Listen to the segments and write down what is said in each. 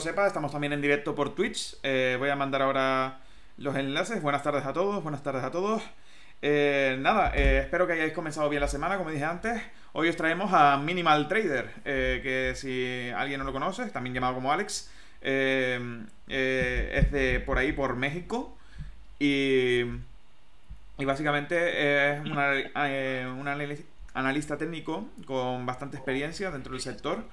sepa, estamos también en directo por Twitch. Eh, voy a mandar ahora los enlaces. Buenas tardes a todos, buenas tardes a todos. Eh, nada, eh, espero que hayáis comenzado bien la semana, como dije antes. Hoy os traemos a Minimal Trader, que si alguien no lo conoce, también llamado como Alex, es de por ahí, por México. Y, y básicamente es una, una analista técnico con bastante experiencia dentro del sector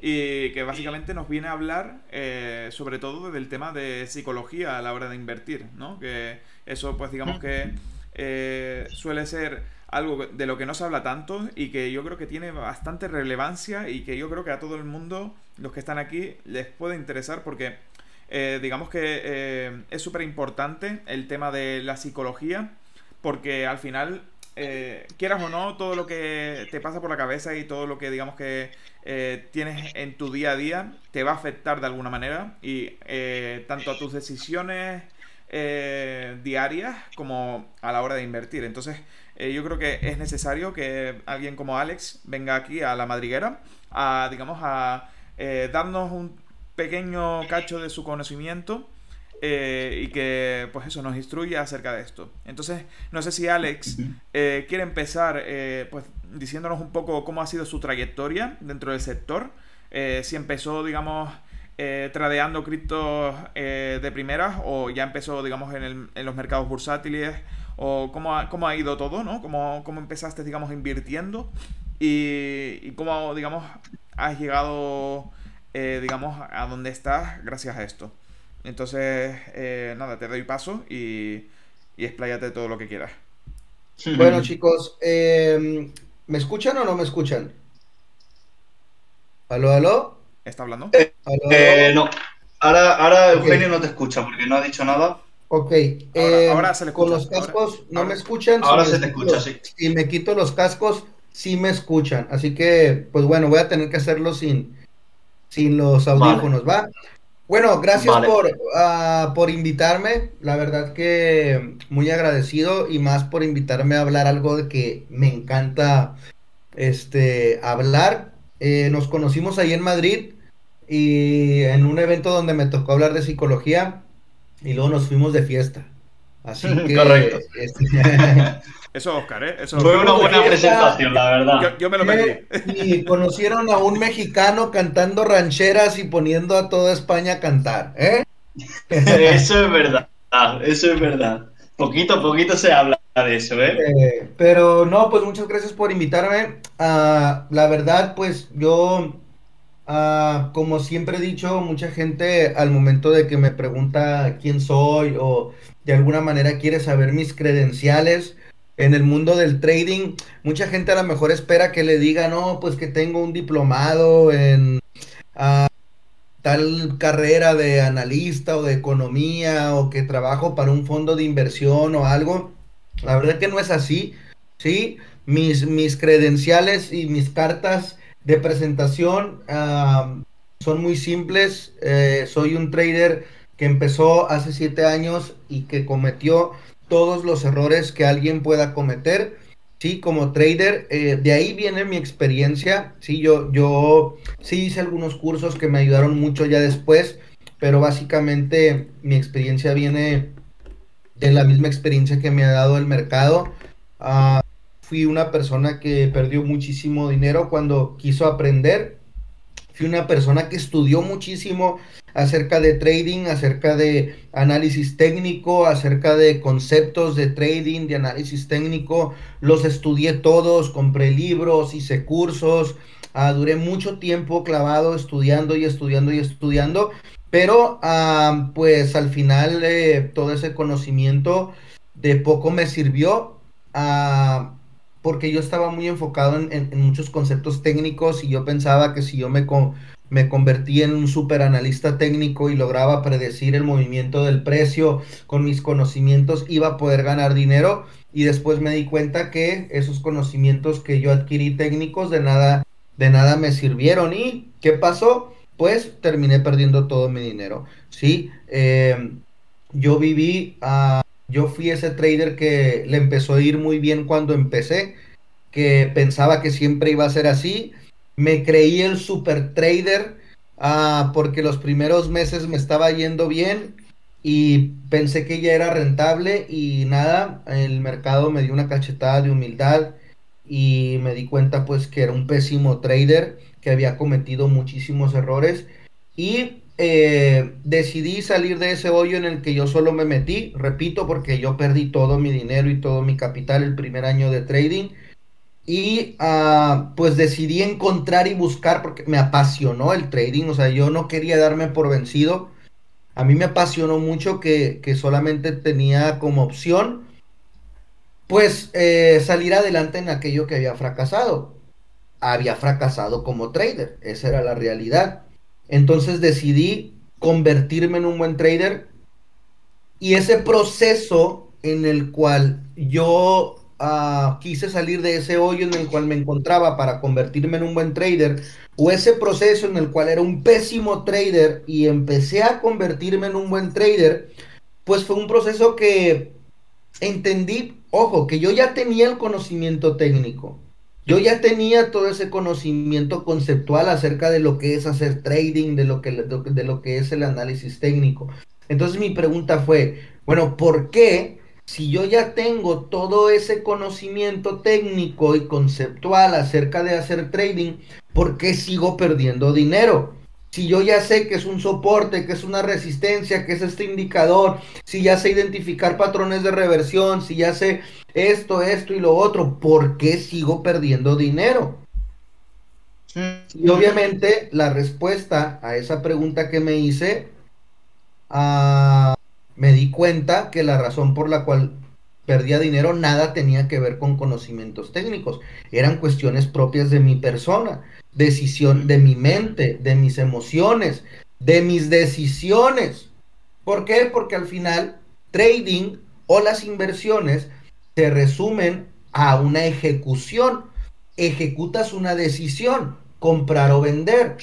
y que básicamente nos viene a hablar eh, sobre todo del tema de psicología a la hora de invertir, ¿no? Que eso pues digamos que eh, suele ser algo de lo que no se habla tanto y que yo creo que tiene bastante relevancia y que yo creo que a todo el mundo, los que están aquí, les puede interesar porque eh, digamos que es súper importante el tema de la psicología porque al final eh, quieras o no, todo lo que te pasa por la cabeza y todo lo que digamos que eh, tienes en tu día a día te va a afectar de alguna manera y eh, tanto a tus decisiones diarias como a la hora de invertir. Entonces yo creo que es necesario que alguien como Alex venga aquí a la madriguera a, digamos, a darnos un pequeño cacho de su conocimiento eh, y que pues eso nos instruye acerca de esto. Entonces, no sé si Alex eh, quiere empezar eh, pues diciéndonos un poco cómo ha sido su trayectoria dentro del sector, si empezó, digamos, tradeando criptos de primeras o ya empezó, digamos, en, los mercados bursátiles o cómo ha, cómo ha ido todo, ¿no? Cómo, cómo empezaste, digamos, invirtiendo y, y cómo, digamos, has llegado, digamos, a donde estás gracias a esto. Entonces, eh, nada, te doy paso y, y expláyate todo lo que quieras. Bueno, chicos, em, ¿me escuchan o no me escuchan? ¿Aló, aló? ¿Está hablando? Eh, eh, no. Ahora, ahora Eugenio no te escucha porque no ha dicho nada. Ok. Ahora, se le escucha. Con los cascos no me escuchan. Ahora se te escucha, sí. Si me quito los cascos, sí me escuchan. Así que, pues bueno, voy a tener que hacerlo sin, sin los audífonos, ¿va? Bueno, gracias por, uh, por invitarme. La verdad que muy agradecido y más por invitarme a hablar algo de que me encanta este, hablar. Eh, nos conocimos ahí en Madrid y en un evento donde me tocó hablar de psicología y luego nos fuimos de fiesta. Así que... Correcto. Este, eso, Oscar, ¿eh? Eso, Fue una buena presentación, la verdad. Yo, me lo perdí. Y conocieron a un mexicano cantando rancheras y poniendo a toda España a cantar, ¿eh? Eso es verdad, eso es verdad. Poquito poquito se habla de eso, ¿eh? eh pero no, pues muchas gracias por invitarme. Uh, la verdad, pues yo, uh, como siempre he dicho, mucha gente al momento de que me pregunta quién soy o de alguna manera quiere saber mis credenciales, en el mundo del trading, mucha gente a lo mejor espera que le diga, no, pues que tengo un diplomado en ah, tal carrera de analista o de economía o que trabajo para un fondo de inversión o algo. La verdad que no es así, ¿sí? Mis, mis credenciales y mis cartas de presentación ah, son muy simples. Eh, soy un trader que empezó hace siete años y que cometió todos los errores que alguien pueda cometer. Sí, como trader, eh, de ahí viene mi experiencia. Sí, yo, yo sí hice algunos cursos que me ayudaron mucho ya después, pero básicamente mi experiencia viene de la misma experiencia que me ha dado el mercado. Ah, fui una persona que perdió muchísimo dinero cuando quiso aprender. Fui una persona que estudió muchísimo acerca de trading, acerca de análisis técnico, acerca de conceptos de trading, de análisis técnico. Los estudié todos, compré libros, hice cursos, ah, duré mucho tiempo clavado estudiando y estudiando y estudiando, pero ah, pues al final eh, todo ese conocimiento de poco me sirvió. Uh, porque yo estaba muy enfocado en, en, muchos conceptos técnicos y yo pensaba que si yo me, me convertí en un super analista técnico y lograba predecir el movimiento del precio con mis conocimientos, iba a poder ganar dinero y después me di cuenta que esos conocimientos que yo adquirí técnicos de nada, de nada me sirvieron y ¿qué pasó? Pues terminé perdiendo todo mi dinero, ¿sí? Eh, yo viví, uh, yo fui ese trader que le empezó a ir muy bien cuando empecé, que pensaba que siempre iba a ser así, me creí el super trader ah, porque los primeros meses me estaba yendo bien y pensé que ya era rentable y nada, el mercado me dio una cachetada de humildad y me di cuenta pues que era un pésimo trader, que había cometido muchísimos errores y eh, decidí salir de ese hoyo en el que yo solo me metí, repito, porque yo perdí todo mi dinero y todo mi capital el primer año de trading y uh, pues decidí encontrar y buscar porque me apasionó el trading, o sea, yo no quería darme por vencido. A mí me apasionó mucho que, que solamente tenía como opción pues eh, salir adelante en aquello que había fracasado. Había fracasado como trader, esa era la realidad. Entonces decidí convertirme en un buen trader y ese proceso en el cual yo uh, quise salir de ese hoyo en el cual me encontraba para convertirme en un buen trader, o ese proceso en el cual era un pésimo trader y empecé a convertirme en un buen trader, pues fue un proceso que entendí, ojo, que yo ya tenía el conocimiento técnico. Yo ya tenía todo ese conocimiento conceptual acerca de lo que es hacer trading, de lo que, de lo que es el análisis técnico. Entonces mi pregunta fue, bueno, ¿por qué si yo ya tengo todo ese conocimiento técnico y conceptual acerca de hacer trading, ¿por qué sigo perdiendo dinero? Si yo ya sé que es un soporte, que es una resistencia, que es este indicador, si ya sé identificar patrones de reversión, si ya sé esto, esto y lo otro, ¿por qué sigo perdiendo dinero? Y obviamente la respuesta a esa pregunta que me hice, uh, me di cuenta que la razón por la cual perdía dinero nada tenía que ver con conocimientos técnicos, eran cuestiones propias de mi persona, decisión de mi mente, de mis emociones, de mis decisiones. ¿Por qué? Porque al final trading o las inversiones se resumen a una ejecución. Ejecutas una decisión, comprar o vender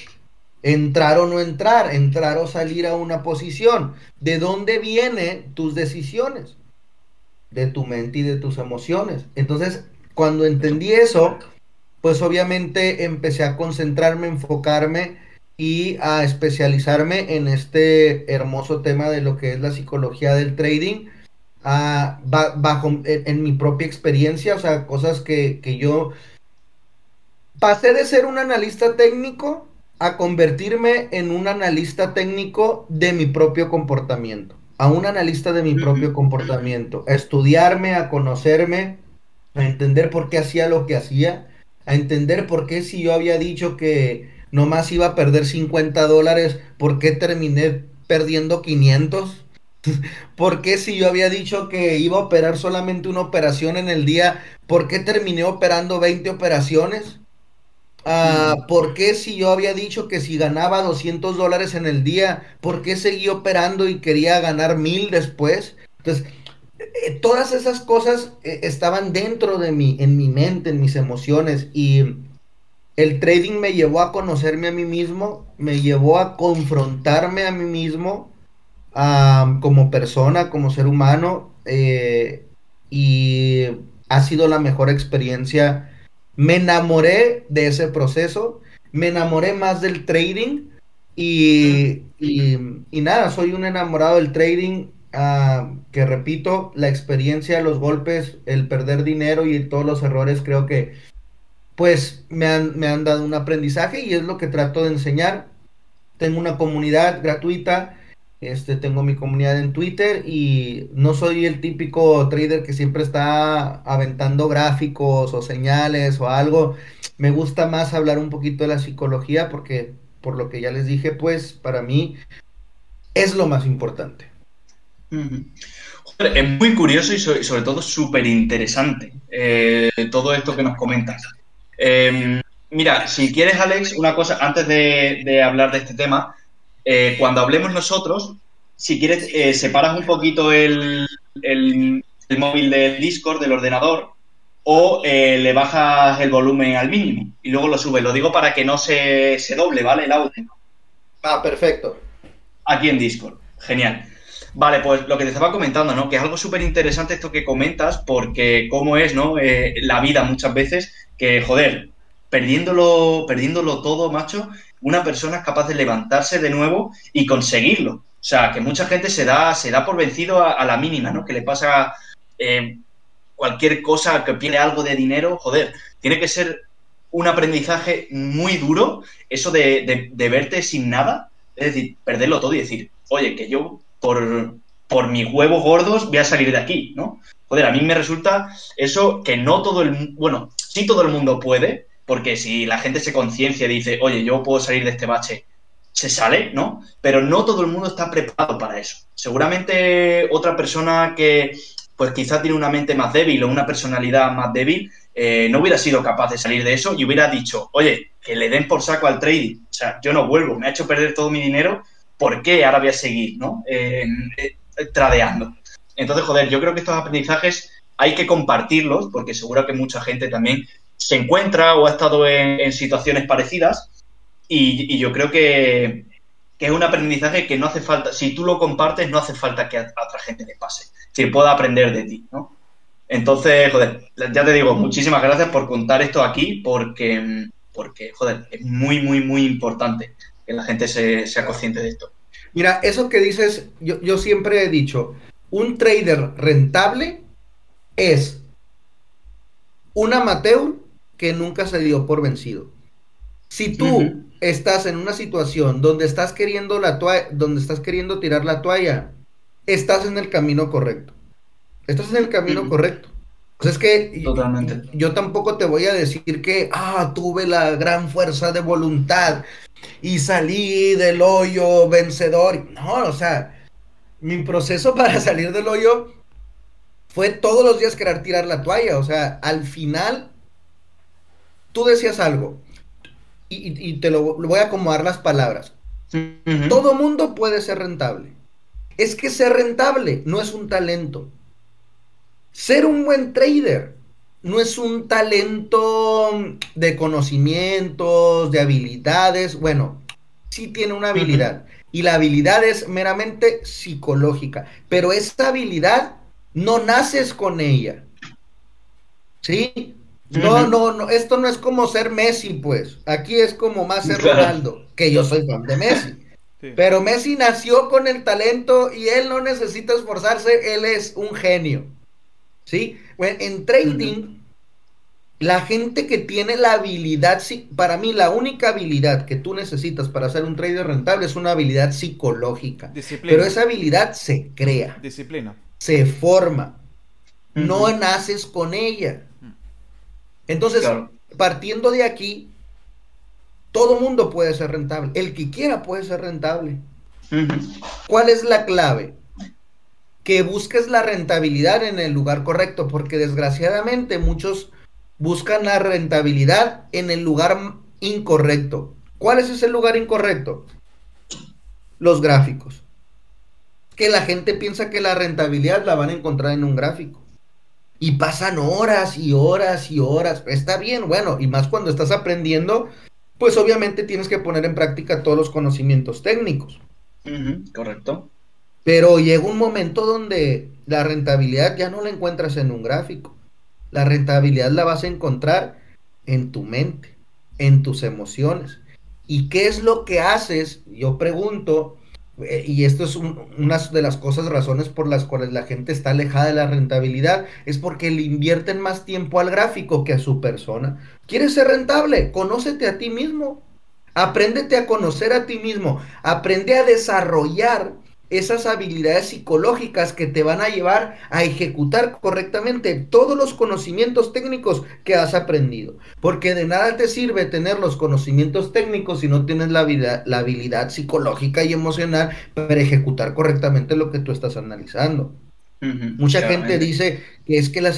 entrar o no entrar, entrar o salir a una posición. ¿De dónde vienen tus decisiones? De tu mente y de tus emociones. Entonces, cuando entendí eso, pues obviamente empecé a concentrarme, enfocarme y a especializarme en este hermoso tema de lo que es la psicología del trading. bajo en, mi propia experiencia, o sea, cosas que, que yo pasé de ser un analista técnico a convertirme en un analista técnico de mi propio comportamiento, a un analista de mi propio comportamiento, a estudiarme, a conocerme, a entender por qué hacía lo que hacía, a entender por qué si yo había dicho que nomás iba a perder 50 dólares, por qué terminé perdiendo 500. ¿Por qué si yo había dicho que iba a operar solamente una operación en el día, por qué terminé operando 20 operaciones? Ah, ¿Por qué si yo había dicho que si ganaba 200 dólares en el día, por qué seguí operando y quería ganar mil después? Entonces, eh, todas esas cosas eh, estaban dentro de mí, en mi mente, en mis emociones y el trading me llevó a conocerme a mí mismo, me llevó a confrontarme a mí mismo como persona, como ser humano eh, y ha sido la mejor experiencia me enamoré de ese proceso, me enamoré más del trading y, y, nada, soy un enamorado del trading. Ah, que repito, la experiencia, los golpes, el perder dinero y todos los errores, creo que pues me han, me han dado un aprendizaje y es lo que trato de enseñar. Tengo una comunidad gratuita este, tengo mi comunidad en Twitter y no soy el típico trader que siempre está aventando gráficos o señales o algo. Me gusta más hablar un poquito de la psicología porque, por lo que ya les dije, pues para mí es lo más importante. es muy curioso y sobre, todo súper interesante eh, todo esto que nos comentas. Em, mira, si quieres, Alex, una cosa, antes de hablar de este tema, eh, cuando hablemos nosotros, si quieres, eh, separas un poquito el, móvil del Discord, del ordenador, o eh, le bajas el volumen al mínimo y luego lo subes. Lo digo para que no se, doble, ¿vale? El audio. Ah, perfecto. Aquí en Discord. Genial. Vale, pues lo que te estaba comentando, ¿no? Que es algo súper interesante esto que comentas, porque cómo es, ¿no? la vida muchas veces, que, joder, perdiéndolo, perdiéndolo todo, macho, una persona es capaz de levantarse de nuevo y conseguirlo. O sea, que mucha gente se da, se da por vencido a, la mínima, ¿no? Que le pasa eh, cualquier cosa, que pierde algo de dinero, joder, tiene que ser un aprendizaje muy duro eso de, verte sin nada, es decir, perderlo todo y decir, oye, que yo por, por mis huevos gordos voy a salir de aquí, ¿no? Joder, a mí me resulta eso que no todo el bueno, sí todo el mundo puede, porque si la gente se conciencia y dice, oye, yo puedo salir de este bache, se sale, ¿no? Pero no todo el mundo está preparado para eso. Seguramente otra persona que, pues quizá tiene una mente más débil o una personalidad más débil, eh, no hubiera sido capaz de salir de eso y hubiera dicho, oye, que le den por saco al trading. O sea, yo no vuelvo, me ha hecho perder todo mi dinero, ¿por qué ahora voy a seguir, ¿no? Eh, tradeando. Entonces, joder, yo creo que estos aprendizajes hay que compartirlos porque seguro que mucha gente también se encuentra o ha estado en, situaciones parecidas y, yo creo que, es un aprendizaje que no hace falta, si tú lo compartes, no hace falta que a, otra gente le pase, si pueda aprender de ti, ¿no? Entonces, joder, ya te digo, muchísimas gracias por contar esto aquí porque, porque joder, es muy, muy, muy importante que la gente sea consciente de esto. Mira, eso que dices, yo, yo siempre he dicho, un trader rentable es un amateur que nunca se dio por vencido. Si tú estás en una situación donde estás queriendo la toalla, donde estás queriendo tirar la toalla, estás en el camino correcto. Estás en el camino correcto. Pues es que Totalmente. Yo, tampoco te voy a decir que ah, tuve la gran fuerza de voluntad y salí del hoyo vencedor. No, o sea, mi proceso para salir del hoyo fue todos los días querer tirar la toalla. O sea, al final, tú decías algo y, te lo, voy a acomodar las palabras. Todo mundo puede ser rentable. Es que ser rentable no es un talento. Ser un buen trader no es un talento de conocimientos, de habilidades. Bueno, sí tiene una habilidad. Y la habilidad es meramente psicológica. Pero esta habilidad no naces con ella. ¿Sí? No, no, no, esto no es como ser Messi, pues. Aquí es como más ser Ronaldo, que yo soy fan de Messi. Pero Messi nació con el talento y él no necesita esforzarse, él es un genio. ¿Sí? Bueno, en trading, la gente que tiene la habilidad, para mí la única habilidad que tú necesitas para ser un trader rentable es una habilidad psicológica. Pero esa habilidad se crea. Disciplina. Se forma. No naces con ella. Entonces, partiendo de aquí, todo mundo puede ser rentable. El que quiera puede ser rentable. ¿Cuál es la clave? Que busques la rentabilidad en el lugar correcto, porque desgraciadamente muchos buscan la rentabilidad en el lugar incorrecto. ¿Cuál es ese lugar incorrecto? Los gráficos. Que la gente piensa que la rentabilidad la van a encontrar en un gráfico. Y pasan horas y horas y horas. Está bien, bueno, y más cuando estás aprendiendo, pues obviamente tienes que poner en práctica todos los conocimientos técnicos. correcto. Pero llega un momento donde la rentabilidad ya no la encuentras en un gráfico. La rentabilidad la vas a encontrar en tu mente, en tus emociones. ¿Y qué es lo que haces? Yo pregunto, eh, y esto es una de las cosas, razones por las cuales la gente está alejada de la rentabilidad, es porque le invierten más tiempo al gráfico que a su persona. ¿Quieres ser rentable? Conócete a ti mismo. Apréndete a conocer a ti mismo. Aprende a desarrollar esas habilidades psicológicas que te van a llevar a ejecutar correctamente todos los conocimientos técnicos que has aprendido. Porque de nada te sirve tener los conocimientos técnicos si no tienes la, la habilidad psicológica y emocional para ejecutar correctamente lo que tú estás analizando. Mucha gente dice que es que la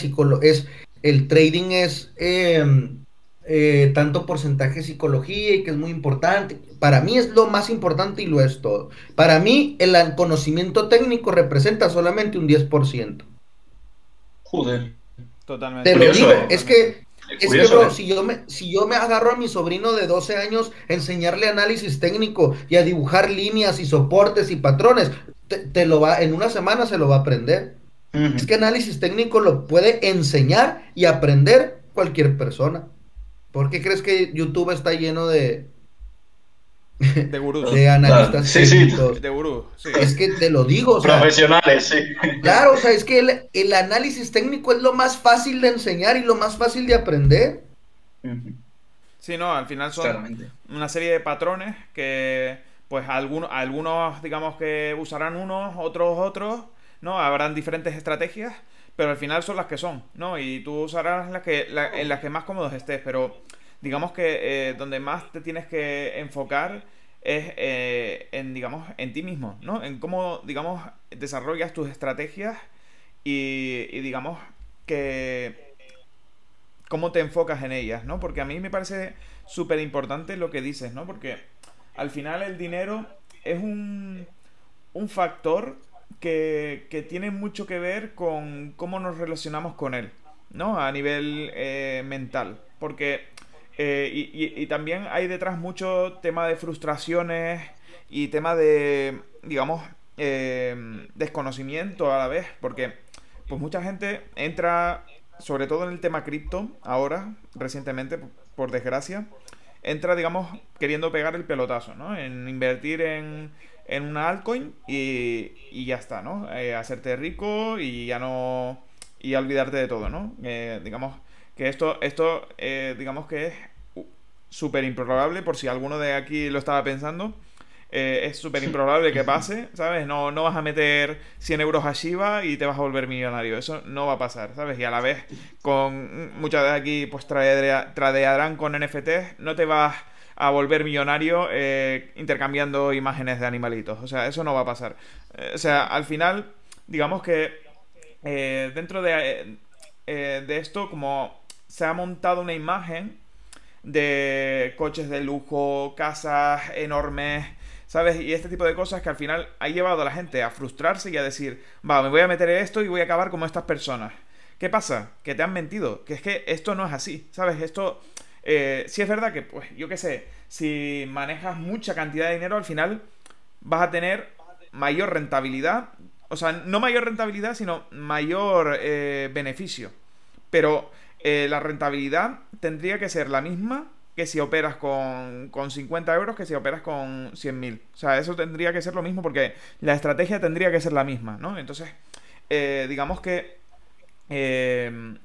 es el trading es em, eh, tanto porcentaje de psicología y que es muy importante. Para mí es lo más importante y lo es todo. Para mí el conocimiento técnico representa solamente un 10%. Joder. Totalmente. Te lo digo, ¿eh? es que, es que bro, ¿eh? si, yo me, si yo me agarro a mi sobrino de 12 años enseñarle análisis técnico y a dibujar líneas y soportes y patrones, te, lo va, en una semana se lo va a aprender. Es que análisis técnico lo puede enseñar y aprender cualquier persona. ¿Por qué crees que YouTube está lleno de, de gurús. De analistas sí, sí. De gurús, sí. Es que te lo digo. O sea, Profesionales, sí. Claro, o sea, es que el, el, análisis técnico es lo más fácil de enseñar y lo más fácil de aprender. Sí, no, al final son una serie de patrones que, pues, algunos, algunos, digamos que usarán unos, otros otros, ¿no? Habrán diferentes estrategias, pero al final son las que son, ¿no? Y tú usarás las que, en las que más cómodos estés, pero digamos que eh, donde más te tienes que enfocar es eh, en, digamos, en ti mismo, ¿no? En cómo, digamos, desarrollas tus estrategias y, y digamos, que cómo te enfocas en ellas, ¿no? Porque a mí me parece súper importante lo que dices, ¿no? Porque al final el dinero es un, un factor que, que, tiene mucho que ver con cómo nos relacionamos con él, ¿no? A nivel eh, mental. Porque eh, y, también hay detrás mucho tema de frustraciones y tema de, digamos, eh, desconocimiento a la vez. Porque pues mucha gente entra, sobre todo en el tema cripto, ahora, recientemente, por desgracia, entra, digamos, queriendo pegar el pelotazo, ¿no? En invertir en, en una altcoin y, y ya está, ¿no? Eh, hacerte rico y ya no... y olvidarte de todo, ¿no? digamos que esto, esto digamos que es súper improbable, por si alguno de aquí lo estaba pensando. Eh, es súper improbable que pase, ¿sabes? No, no vas a meter 100 euros a Shiba y te vas a volver millonario. Eso no va a pasar, ¿sabes? Y a la vez, con muchas de aquí, pues tradearán con NFT, no te vas a volver millonario eh, intercambiando imágenes de animalitos. O sea, eso no va a pasar. Eh, o sea, al final, digamos que dentro de, de esto, como se ha montado una imagen de coches de lujo, casas enormes, ¿sabes? Y este tipo de cosas que al final ha llevado a la gente a frustrarse y a decir, va, me voy a meter en esto y voy a acabar como estas personas. ¿Qué pasa? Que te han mentido, que es que esto no es así, ¿sabes? Esto, eh, sí es verdad que, pues, yo qué sé, si manejas mucha cantidad de dinero, al final vas a tener mayor rentabilidad, o sea, no mayor rentabilidad, sino mayor eh, beneficio. Pero eh, la rentabilidad tendría que ser la misma que si operas con, con 50 euros que si operas con 100.000. O sea, eso tendría que ser lo mismo porque la estrategia tendría que ser la misma, ¿no? Entonces, digamos que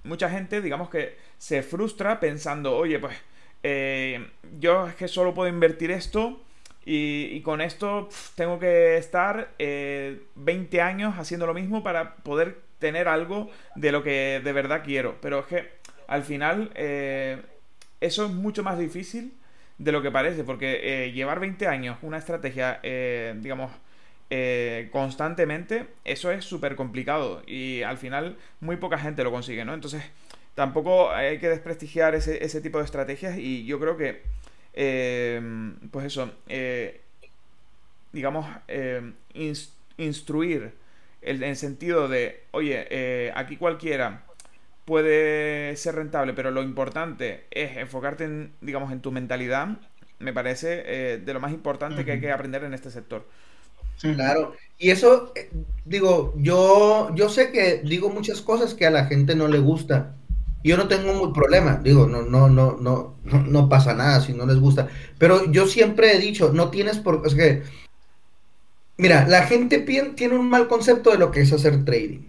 mucha gente, digamos que se frustra pensando, oye, pues yo es que solo puedo invertir esto y, con esto tengo que estar 20 años haciendo lo mismo para poder tener algo de lo que de verdad quiero. Pero es que al final eh, eso es mucho más difícil de lo que parece, porque eh, llevar 20 años una estrategia, eh, digamos, constantemente, eso es súper complicado y al final muy poca gente lo consigue, ¿no? Entonces, tampoco hay que desprestigiar ese, tipo de estrategias y yo creo que, pues eso, digamos, instruir en el sentido de, oye, aquí cualquiera puede ser rentable, pero lo importante es enfocarte en, digamos, en tu mentalidad, me parece eh, de lo más importante que hay que aprender en este sector. Claro, y eso, eh, digo, yo, yo sé que digo muchas cosas que a la gente no le gusta. Yo no tengo un problema, digo, no, no, no, no, no, pasa nada si no les gusta. Pero yo siempre he dicho, no tienes por, es que, mira, la gente tiene un mal concepto de lo que es hacer trading.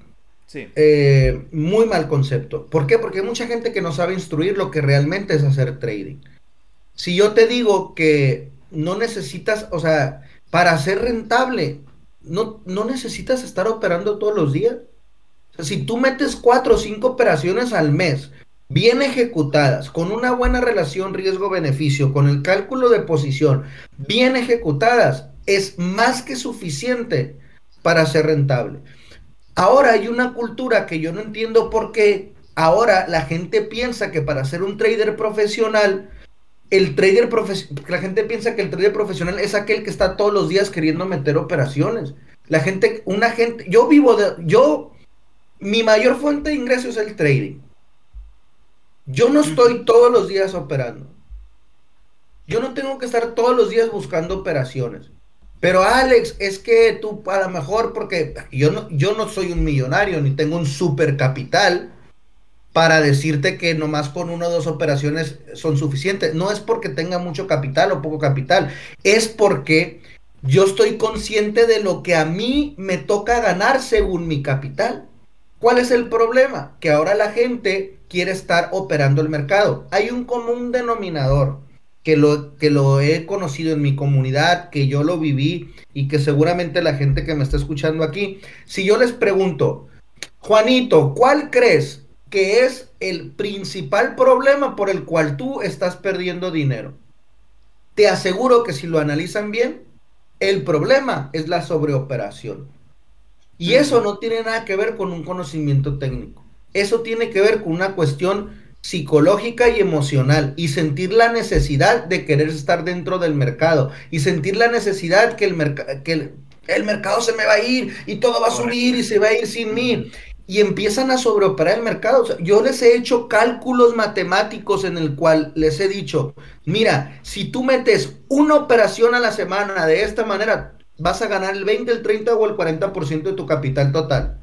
Eh, muy mal concepto. ¿Por qué? Porque hay mucha gente que no sabe instruir lo que realmente es hacer trading. Si yo te digo que no necesitas, o sea, para ser rentable, no, no necesitas estar operando todos los días. Si tú metes cuatro o cinco operaciones al mes, bien ejecutadas, con una buena relación riesgo-beneficio, con el cálculo de posición, bien ejecutadas, es más que suficiente para ser rentable. Ahora hay una cultura que yo no entiendo por qué ahora la gente piensa que para ser un trader profesional, el trader la gente piensa que el trader profesional es aquel que está todos los días queriendo meter operaciones. La gente, una gente, yo vivo de, yo, mi mayor fuente de ingresos es el trading. Yo no estoy todos los días operando. Yo no tengo que estar todos los días buscando operaciones. Pero Alex, es que tú a lo mejor, porque yo no, yo no soy un millonario ni tengo un super capital, para decirte que nomás con una o dos operaciones son suficientes. No es porque tenga mucho capital o poco capital, es porque yo estoy consciente de lo que a mí me toca ganar según mi capital. ¿Cuál es el problema? Que ahora la gente quiere estar operando el mercado. Hay un común denominador que lo, que lo he conocido en mi comunidad, que yo lo viví y que seguramente la gente que me está escuchando aquí, si yo les pregunto, Juanito, ¿cuál crees que es el principal problema por el cual tú estás perdiendo dinero. Te aseguro que si lo analizan bien, el problema es la sobreoperación. Y eso no tiene nada que ver con un conocimiento técnico. Eso tiene que ver con una cuestión psicológica y emocional y sentir la necesidad de querer estar dentro del mercado y sentir la necesidad que el, que el mercado se me va a ir y todo va a subir y se va a ir sin mí y empiezan a sobreoperar el mercado. yo les he hecho cálculos matemáticos en el cual les he dicho, mira, si tú metes una operación a la semana de esta manera, vas a ganar el 20, el 30 o el 40% de tu capital total.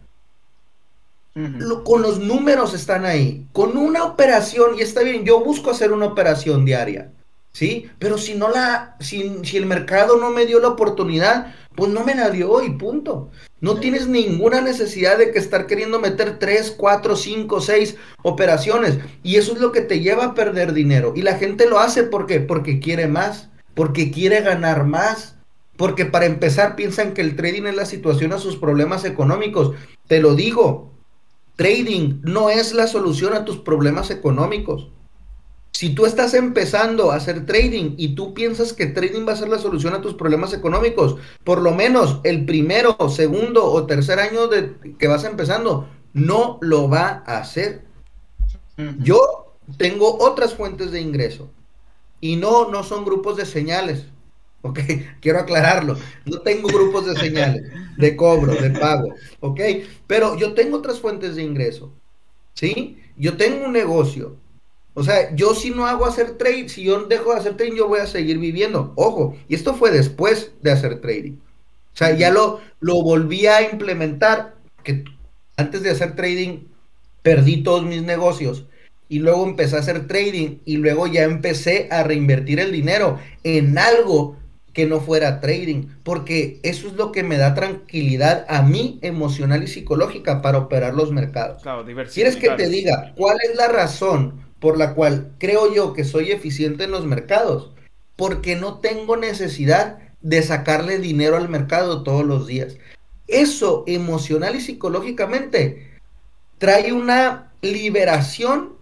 con los números están ahí. Con una operación, y está bien, yo busco hacer una operación diaria. ¿sí? Pero si no la, si, si, el mercado no me dio la oportunidad, pues no me la dio y punto. No tienes ninguna necesidad de que estar queriendo meter 3, 4, 5, 6 operaciones. Y eso es lo que te lleva a perder dinero. Y la gente lo hace ¿por porque quiere más, porque quiere ganar más. Porque para empezar piensan que el trading es la situación a sus problemas económicos. Te lo digo, trading no es la solución a tus problemas económicos. Si tú estás empezando a hacer trading y tú piensas que trading va a ser la solución a tus problemas económicos, por lo menos el primero, segundo o tercer año de que vas empezando, no lo va a hacer. Yo tengo otras fuentes de ingreso y no, no son grupos de señales. Ok, quiero aclararlo. No tengo grupos de señales, de cobro, de pago. Ok, pero yo tengo otras fuentes de ingreso. ¿Sí? Yo tengo un negocio o sea, yo si no hago hacer trade, si yo dejo de hacer trading, yo voy a seguir viviendo. Ojo, y esto fue después de hacer trading. O sea, ya lo, lo volví a implementar, que antes de hacer trading perdí todos mis negocios y luego empecé a hacer trading y luego ya empecé a reinvertir el dinero en algo que no fuera trading, porque eso es lo que me da tranquilidad a mí emocional y psicológica para operar los mercados. Claro, ¿Quieres que te diga cuál es la razón por la cual creo yo que soy eficiente en los mercados, porque no tengo necesidad de sacarle dinero al mercado todos los días. Eso emocional y psicológicamente trae una liberación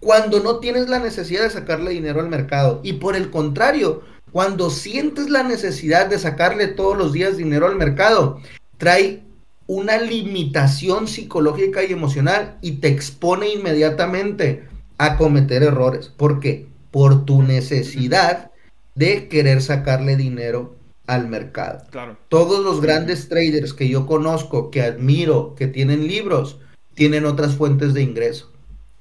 cuando no tienes la necesidad de sacarle dinero al mercado. Y por el contrario, cuando sientes la necesidad de sacarle todos los días dinero al mercado, trae una limitación psicológica y emocional y te expone inmediatamente a cometer errores. ¿Por qué? Por tu necesidad de querer sacarle dinero al mercado. Claro. Todos los grandes traders que yo conozco, que admiro, que tienen libros, tienen otras fuentes de ingreso.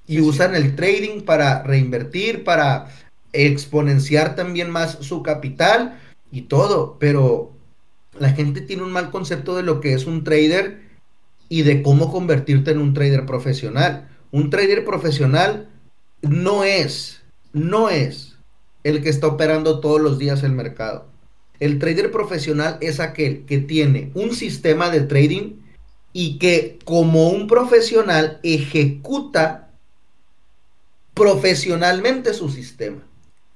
Y usan el trading para reinvertir, para exponenciar también más su capital y todo. Pero la gente tiene un mal concepto de lo que es un trader y de cómo convertirte en un trader profesional. Un trader profesional no es, no es el que está operando todos los días el mercado. El trader profesional es aquel que tiene un sistema de trading y que como un profesional ejecuta profesionalmente su sistema.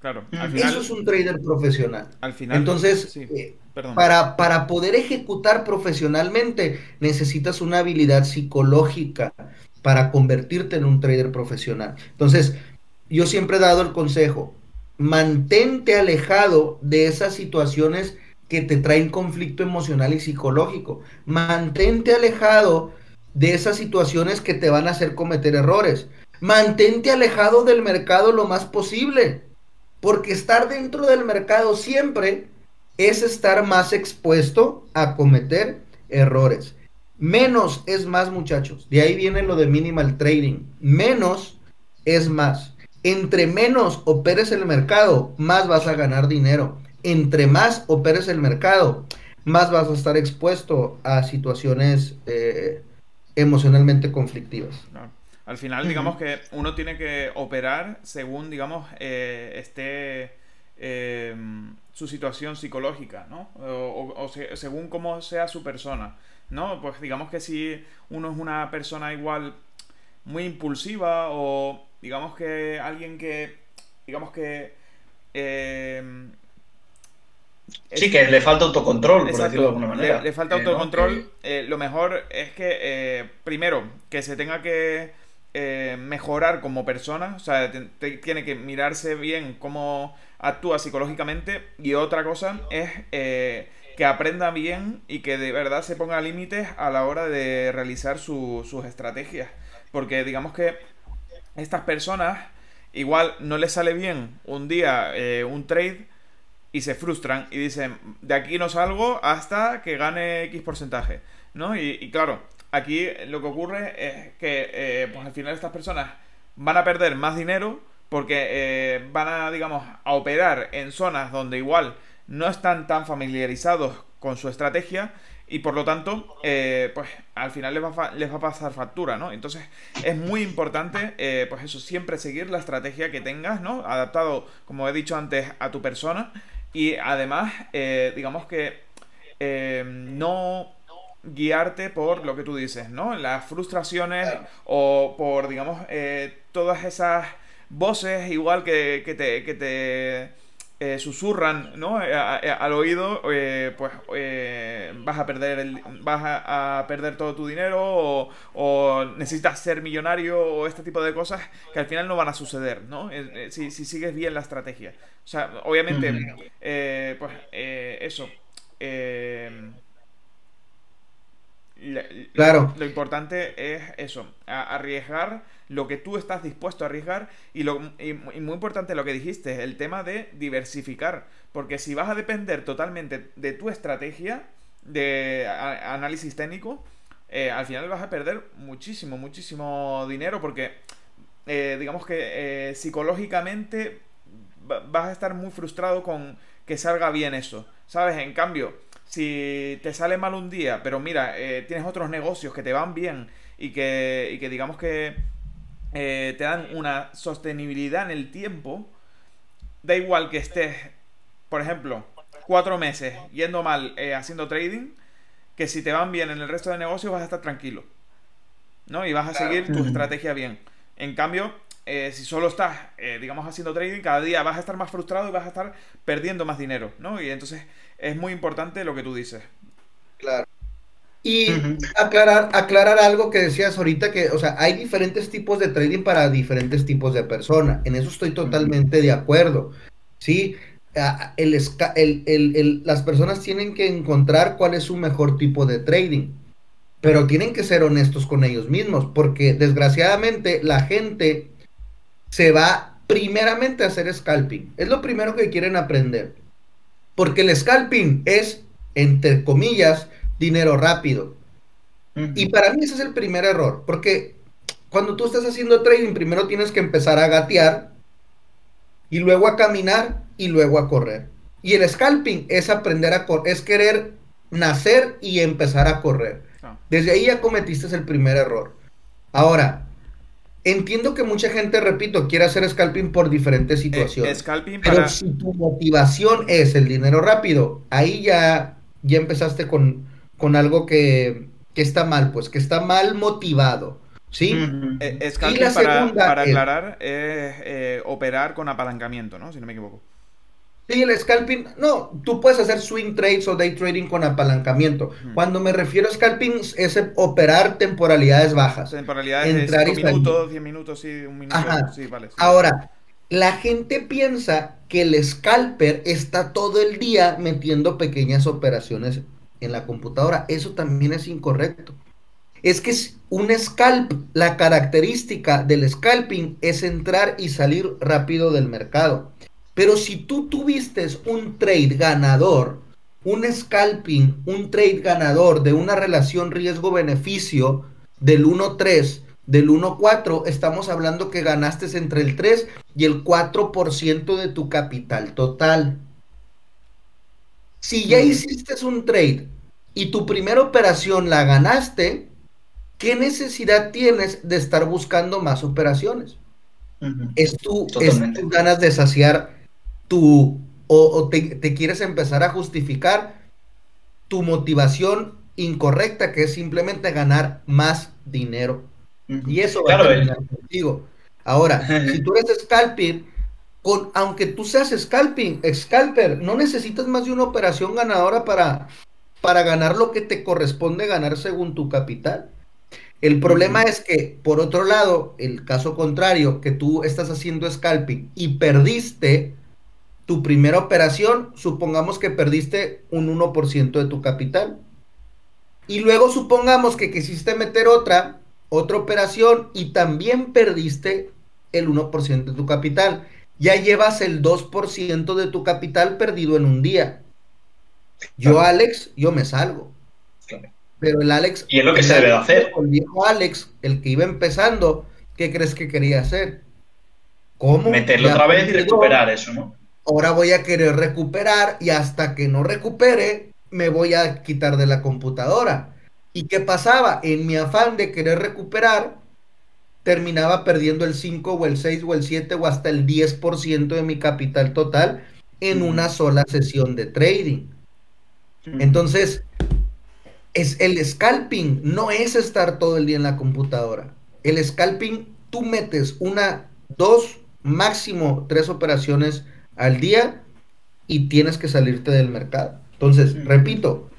Claro, Eso es un trader profesional. Al final. Entonces, eh, para, para poder ejecutar profesionalmente necesitas una habilidad psicológica, para convertirte en un trader profesional. Entonces, yo siempre he dado el consejo, mantente alejado de esas situaciones que te traen conflicto emocional y psicológico. Mantente alejado de esas situaciones que te van a hacer cometer errores. Mantente alejado del mercado lo más posible, porque estar dentro del mercado siempre es estar más expuesto a cometer errores. Menos es más, muchachos. De ahí viene lo de minimal trading. Menos es más. Entre menos operes el mercado, más vas a ganar dinero. Entre más operes el mercado, más vas a estar expuesto a situaciones eh, emocionalmente conflictivas. Al final, digamos que uno tiene que operar según, digamos, eh, esté eh, su situación psicológica, ¿no? O, según cómo sea su persona, ¿no? Pues digamos que si uno es una persona igual muy impulsiva o digamos que alguien que, digamos que... Eh, sí, que le falta autocontrol, por decirlo de alguna manera. Le, falta autocontrol. lo mejor es que, primero, que se tenga que eh, mejorar como persona, o sea, tiene que mirarse bien cómo actúa psicológicamente. Y otra cosa es eh, que aprenda bien y que de verdad se ponga límites a la hora de realizar sus estrategias, porque digamos que estas personas igual no les sale bien un día eh, un trade y se frustran y dicen, de aquí no salgo hasta que gane X porcentaje, ¿no? y claro, aquí lo que ocurre es que eh, pues al final estas personas van a perder más dinero porque eh, van a, digamos, a operar en zonas donde igual no están tan familiarizados con su estrategia y por lo tanto, eh, pues al final les va, a les va, a pasar factura, ¿no? Entonces es muy importante, pues eso, siempre seguir la estrategia que tengas, ¿no? Adaptado, como he dicho antes, a tu persona y además, digamos que no guiarte por lo que tú dices, ¿no? Las frustraciones o por, digamos, eh, todas esas voces igual que, que te, que te eh, susurran, ¿no? Eh, al oído, pues vas a perder el, vas a, perder todo tu dinero o, necesitas ser millonario o este tipo de cosas que al final no van a suceder, ¿no? Si, si, sigues bien la estrategia. O sea, obviamente, pues eso claro. Lo, importante es eso, arriesgar lo que tú estás dispuesto a arriesgar y, lo, muy importante lo que dijiste, el tema de diversificar, porque si vas a depender totalmente de tu estrategia de análisis técnico, eh, al final vas a perder muchísimo, muchísimo dinero porque eh, digamos que eh, psicológicamente vas a estar muy frustrado con que salga bien eso, ¿sabes? En cambio, si te sale mal un día, pero mira, eh, tienes otros negocios que te van bien y que, y que digamos que eh, te dan una sostenibilidad en el tiempo, da igual que estés, por ejemplo, cuatro meses yendo mal eh, haciendo trading, que si te van bien en el resto de negocios vas a estar tranquilo. ¿No? Y vas a seguir tu estrategia bien. En cambio, si solo estás, digamos, haciendo trading, cada día vas a estar más frustrado y vas a estar perdiendo más dinero, ¿no? Y entonces es muy importante lo que tú dices. Claro. Y aclarar, aclarar algo que decías ahorita, que, o sea, hay diferentes tipos de trading para diferentes tipos de personas. En eso estoy totalmente de acuerdo. Sí, el, el, las personas tienen que encontrar cuál es su mejor tipo de trading. Pero tienen que ser honestos con ellos mismos, porque desgraciadamente la gente se va primeramente a hacer scalping. Es lo primero que quieren aprender. Porque el scalping es, entre comillas, dinero rápido. Y para mí ese es el primer error, porque cuando tú estás haciendo trading, primero tienes que empezar a gatear y luego a caminar y luego a correr. Y el scalping es aprender a correr, es querer nacer y empezar a correr. Ah. Desde ahí ya cometiste el primer error. Ahora, Entiendo que mucha gente, repito, quiere hacer scalping por diferentes eh, situaciones. Pero si tu motivación es el dinero rápido, ahí ya, ya empezaste con, con algo que, está mal, pues, que está mal motivado. ¿Sí? Eh, scalping, para, aclarar, es eh, operar con apalancamiento, ¿no? Si no me equivoco. Sí, el scalping, no, tú puedes hacer swing trades o day trading con apalancamiento. Cuando me refiero a scalping es operar temporalidades bajas. Temporalidades de 5 minutos, 10 minutos, sí, un minuto. Sí, vale, Ahora, la gente piensa que el scalper está todo el día metiendo pequeñas operaciones en la computadora. Eso también es incorrecto. Es que un scalp, la característica del scalping es entrar y salir rápido del mercado. Pero si tú tuviste un trade ganador, un scalping, un trade ganador de una relación riesgo-beneficio del 1-3, del 1-4, estamos hablando que ganaste entre el 3 y el 4% de tu capital total. Si ya hiciste un trade y tu primera operación la ganaste, ¿qué necesidad tienes de estar buscando más operaciones? es, tu, es tu ganas de saciar tu, o, te, quieres empezar a justificar tu motivación incorrecta, que es simplemente ganar más dinero. Y eso va a terminar contigo. Ahora, si tú eres scalping, con, aunque tú seas scalping, scalper, no necesitas más de una operación ganadora para, para ganar lo que te corresponde ganar según tu capital. El problema es que, por otro lado, el caso contrario, que tú estás haciendo scalping y perdiste tu primera operación, supongamos que perdiste un 1% de tu capital. Y luego supongamos que quisiste meter otra, otra operación y también perdiste el 1% de tu capital. Ya llevas el 2% de tu capital perdido en un día. Yo, Alex, yo me salgo. Pero el Alex. Y es lo que se debe hacer. El viejo Alex, el que iba empezando, ¿qué crees que quería hacer? ¿Cómo? Meterlo otra vez y recuperar eso, ¿no? Ahora voy a querer recuperar y hasta que no recupere, me voy a quitar de la computadora. ¿Y qué pasaba? En mi afán de querer recuperar, terminaba perdiendo el 5 o el 6 o el 7 o hasta el 10% de mi capital total en una sola sesión de trading. Entonces, es el scalping no es estar todo el día en la computadora. El scalping, tú metes una, dos, máximo tres operaciones al día y tienes que salirte del mercado. Entonces, repito,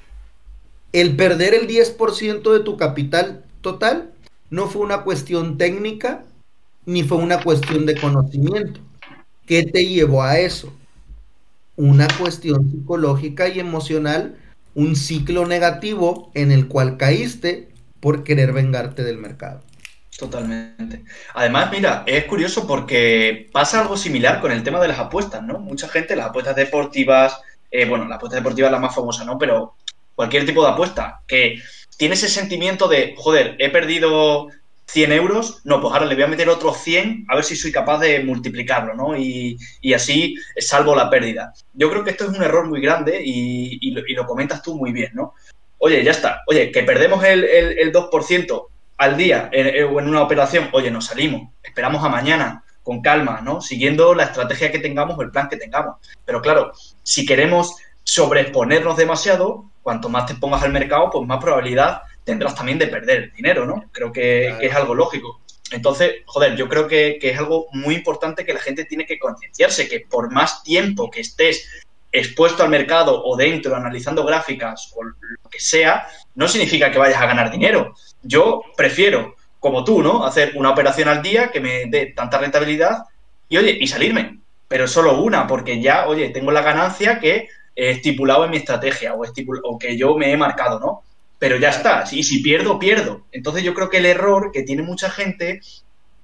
el perder el 10% de tu capital total no fue una cuestión técnica ni fue una cuestión de conocimiento. ¿Qué te llevó a eso? Una cuestión psicológica y emocional un ciclo negativo en el cual caíste por querer vengarte del mercado. Totalmente. Además, mira, es curioso porque pasa algo similar con el tema de las apuestas, ¿no? Mucha gente, las apuestas deportivas, eh, bueno, la apuesta deportiva es la más famosa, ¿no? Pero cualquier tipo de apuesta que tiene ese sentimiento de, joder, he perdido 100 euros, no, pues ahora le voy a meter otros 100 a ver si soy capaz de multiplicarlo, ¿no? Y, así salvo la pérdida. Yo creo que esto es un error muy grande y, lo, comentas tú muy bien, ¿no? Oye, ya está. Oye, que perdemos el, el, 2% al día o en una operación, oye, nos salimos, esperamos a mañana con calma, ¿no? Siguiendo la estrategia que tengamos o el plan que tengamos. Pero claro, si queremos sobreexponernos demasiado, cuanto más te pongas al mercado, pues más probabilidad tendrás también de perder dinero, ¿no? Creo que, es algo lógico. Entonces, joder, yo creo que, es algo muy importante que la gente tiene que concienciarse, que por más tiempo que estés expuesto al mercado o dentro analizando gráficas o lo que sea, no significa que vayas a ganar dinero. Yo prefiero, como tú, ¿no? Hacer una operación al día que me dé tanta rentabilidad y, oye, y salirme. Pero solo una, porque ya, oye, tengo la ganancia que he estipulado en mi estrategia o, o que yo me he marcado, ¿no? pero ya está. Y si pierdo, pierdo. Entonces yo creo que el error que tiene mucha gente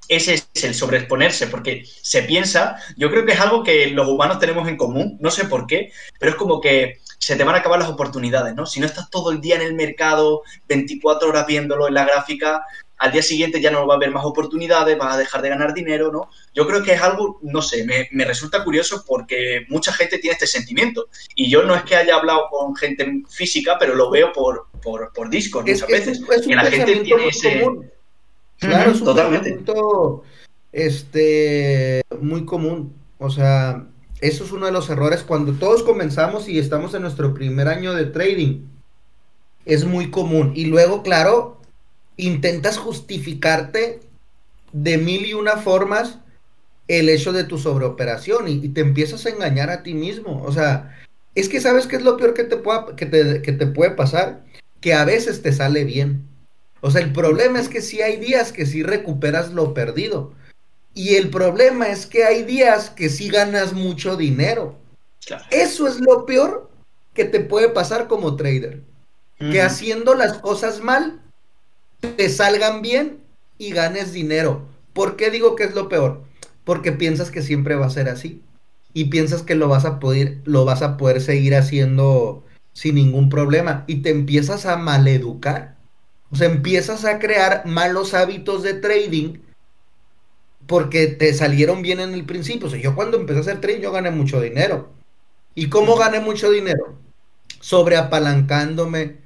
es el sobreexponerse, porque se piensa, yo creo que es algo que los humanos tenemos en común, no sé por qué, pero es como que se te van a acabar las oportunidades, ¿no? Si no estás todo el día en el mercado, 24 horas viéndolo en la gráfica, al día siguiente ya no va a haber más oportunidades, vas a dejar de ganar dinero, ¿no? Yo creo que es algo, no sé, me, resulta curioso porque mucha gente tiene este sentimiento. Y yo no es que haya hablado con gente física, pero lo veo por, por, por Discord muchas veces. que la gente tiene ese... Claro, es un Totalmente. este, muy común. O sea, eso es uno de los errores cuando todos comenzamos y estamos en nuestro primer año de trading. Es muy común. Y luego, claro, intentas justificarte de mil y una formas el hecho de tu sobreoperación y, te empiezas a engañar a ti mismo. O sea, es que sabes qué es lo peor que te, que te, que te puede pasar, que a veces te sale bien. O sea, el problema es que si hay días que sí recuperas lo perdido. Y el problema es que hay días que sí ganas mucho dinero. Eso es lo peor que te puede pasar como trader. Que haciendo las cosas mal, te salgan bien y ganes dinero. ¿Por qué digo que es lo peor? Porque piensas que siempre va a ser así. Y piensas que lo vas a poder, lo vas a poder seguir haciendo sin ningún problema. Y te empiezas a maleducar. O sea, empiezas a crear malos hábitos de trading porque te salieron bien en el principio. O sea, yo cuando empecé a hacer trading, yo gané mucho dinero. ¿Y cómo gané mucho dinero? Sobreapalancándome,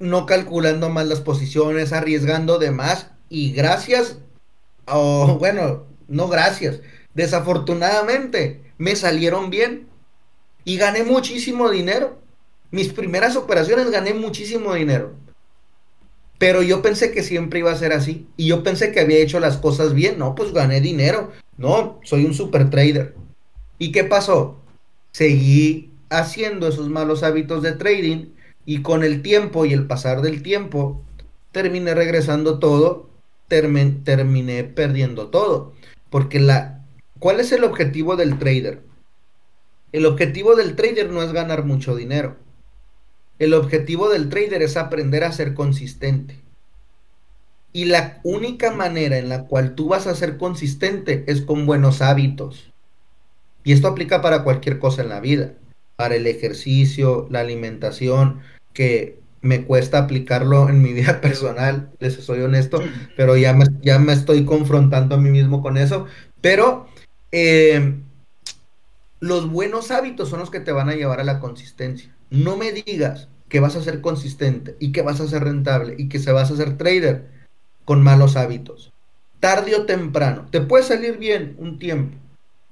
no calculando mal las posiciones, arriesgando de más y gracias, o bueno, no gracias, desafortunadamente me salieron bien y gané muchísimo dinero. Mis primeras operaciones gané muchísimo dinero. Pero yo pensé que siempre iba a ser así. Y yo pensé que había hecho las cosas bien. No, pues gané dinero. No, soy un super trader. ¿Y qué pasó? Seguí haciendo esos malos hábitos de trading y con el tiempo y el pasar del tiempo terminé regresando todo, terminé perdiendo todo. Porque la, ¿cuál es el objetivo del trader? El objetivo del trader no es ganar mucho dinero. El objetivo del trader es aprender a ser consistente. Y la única manera en la cual tú vas a ser consistente es con buenos hábitos. Y esto aplica para cualquier cosa en la vida, para el ejercicio, la alimentación, que me cuesta aplicarlo en mi vida personal, les soy honesto, pero ya me, ya me estoy confrontando a mí mismo con eso. Pero eh, los buenos hábitos son los que te van a llevar a la consistencia. No me digas que vas a ser consistente y que vas a ser rentable y que se vas a ser trader con malos hábitos. Tarde o temprano, te puede salir bien un tiempo,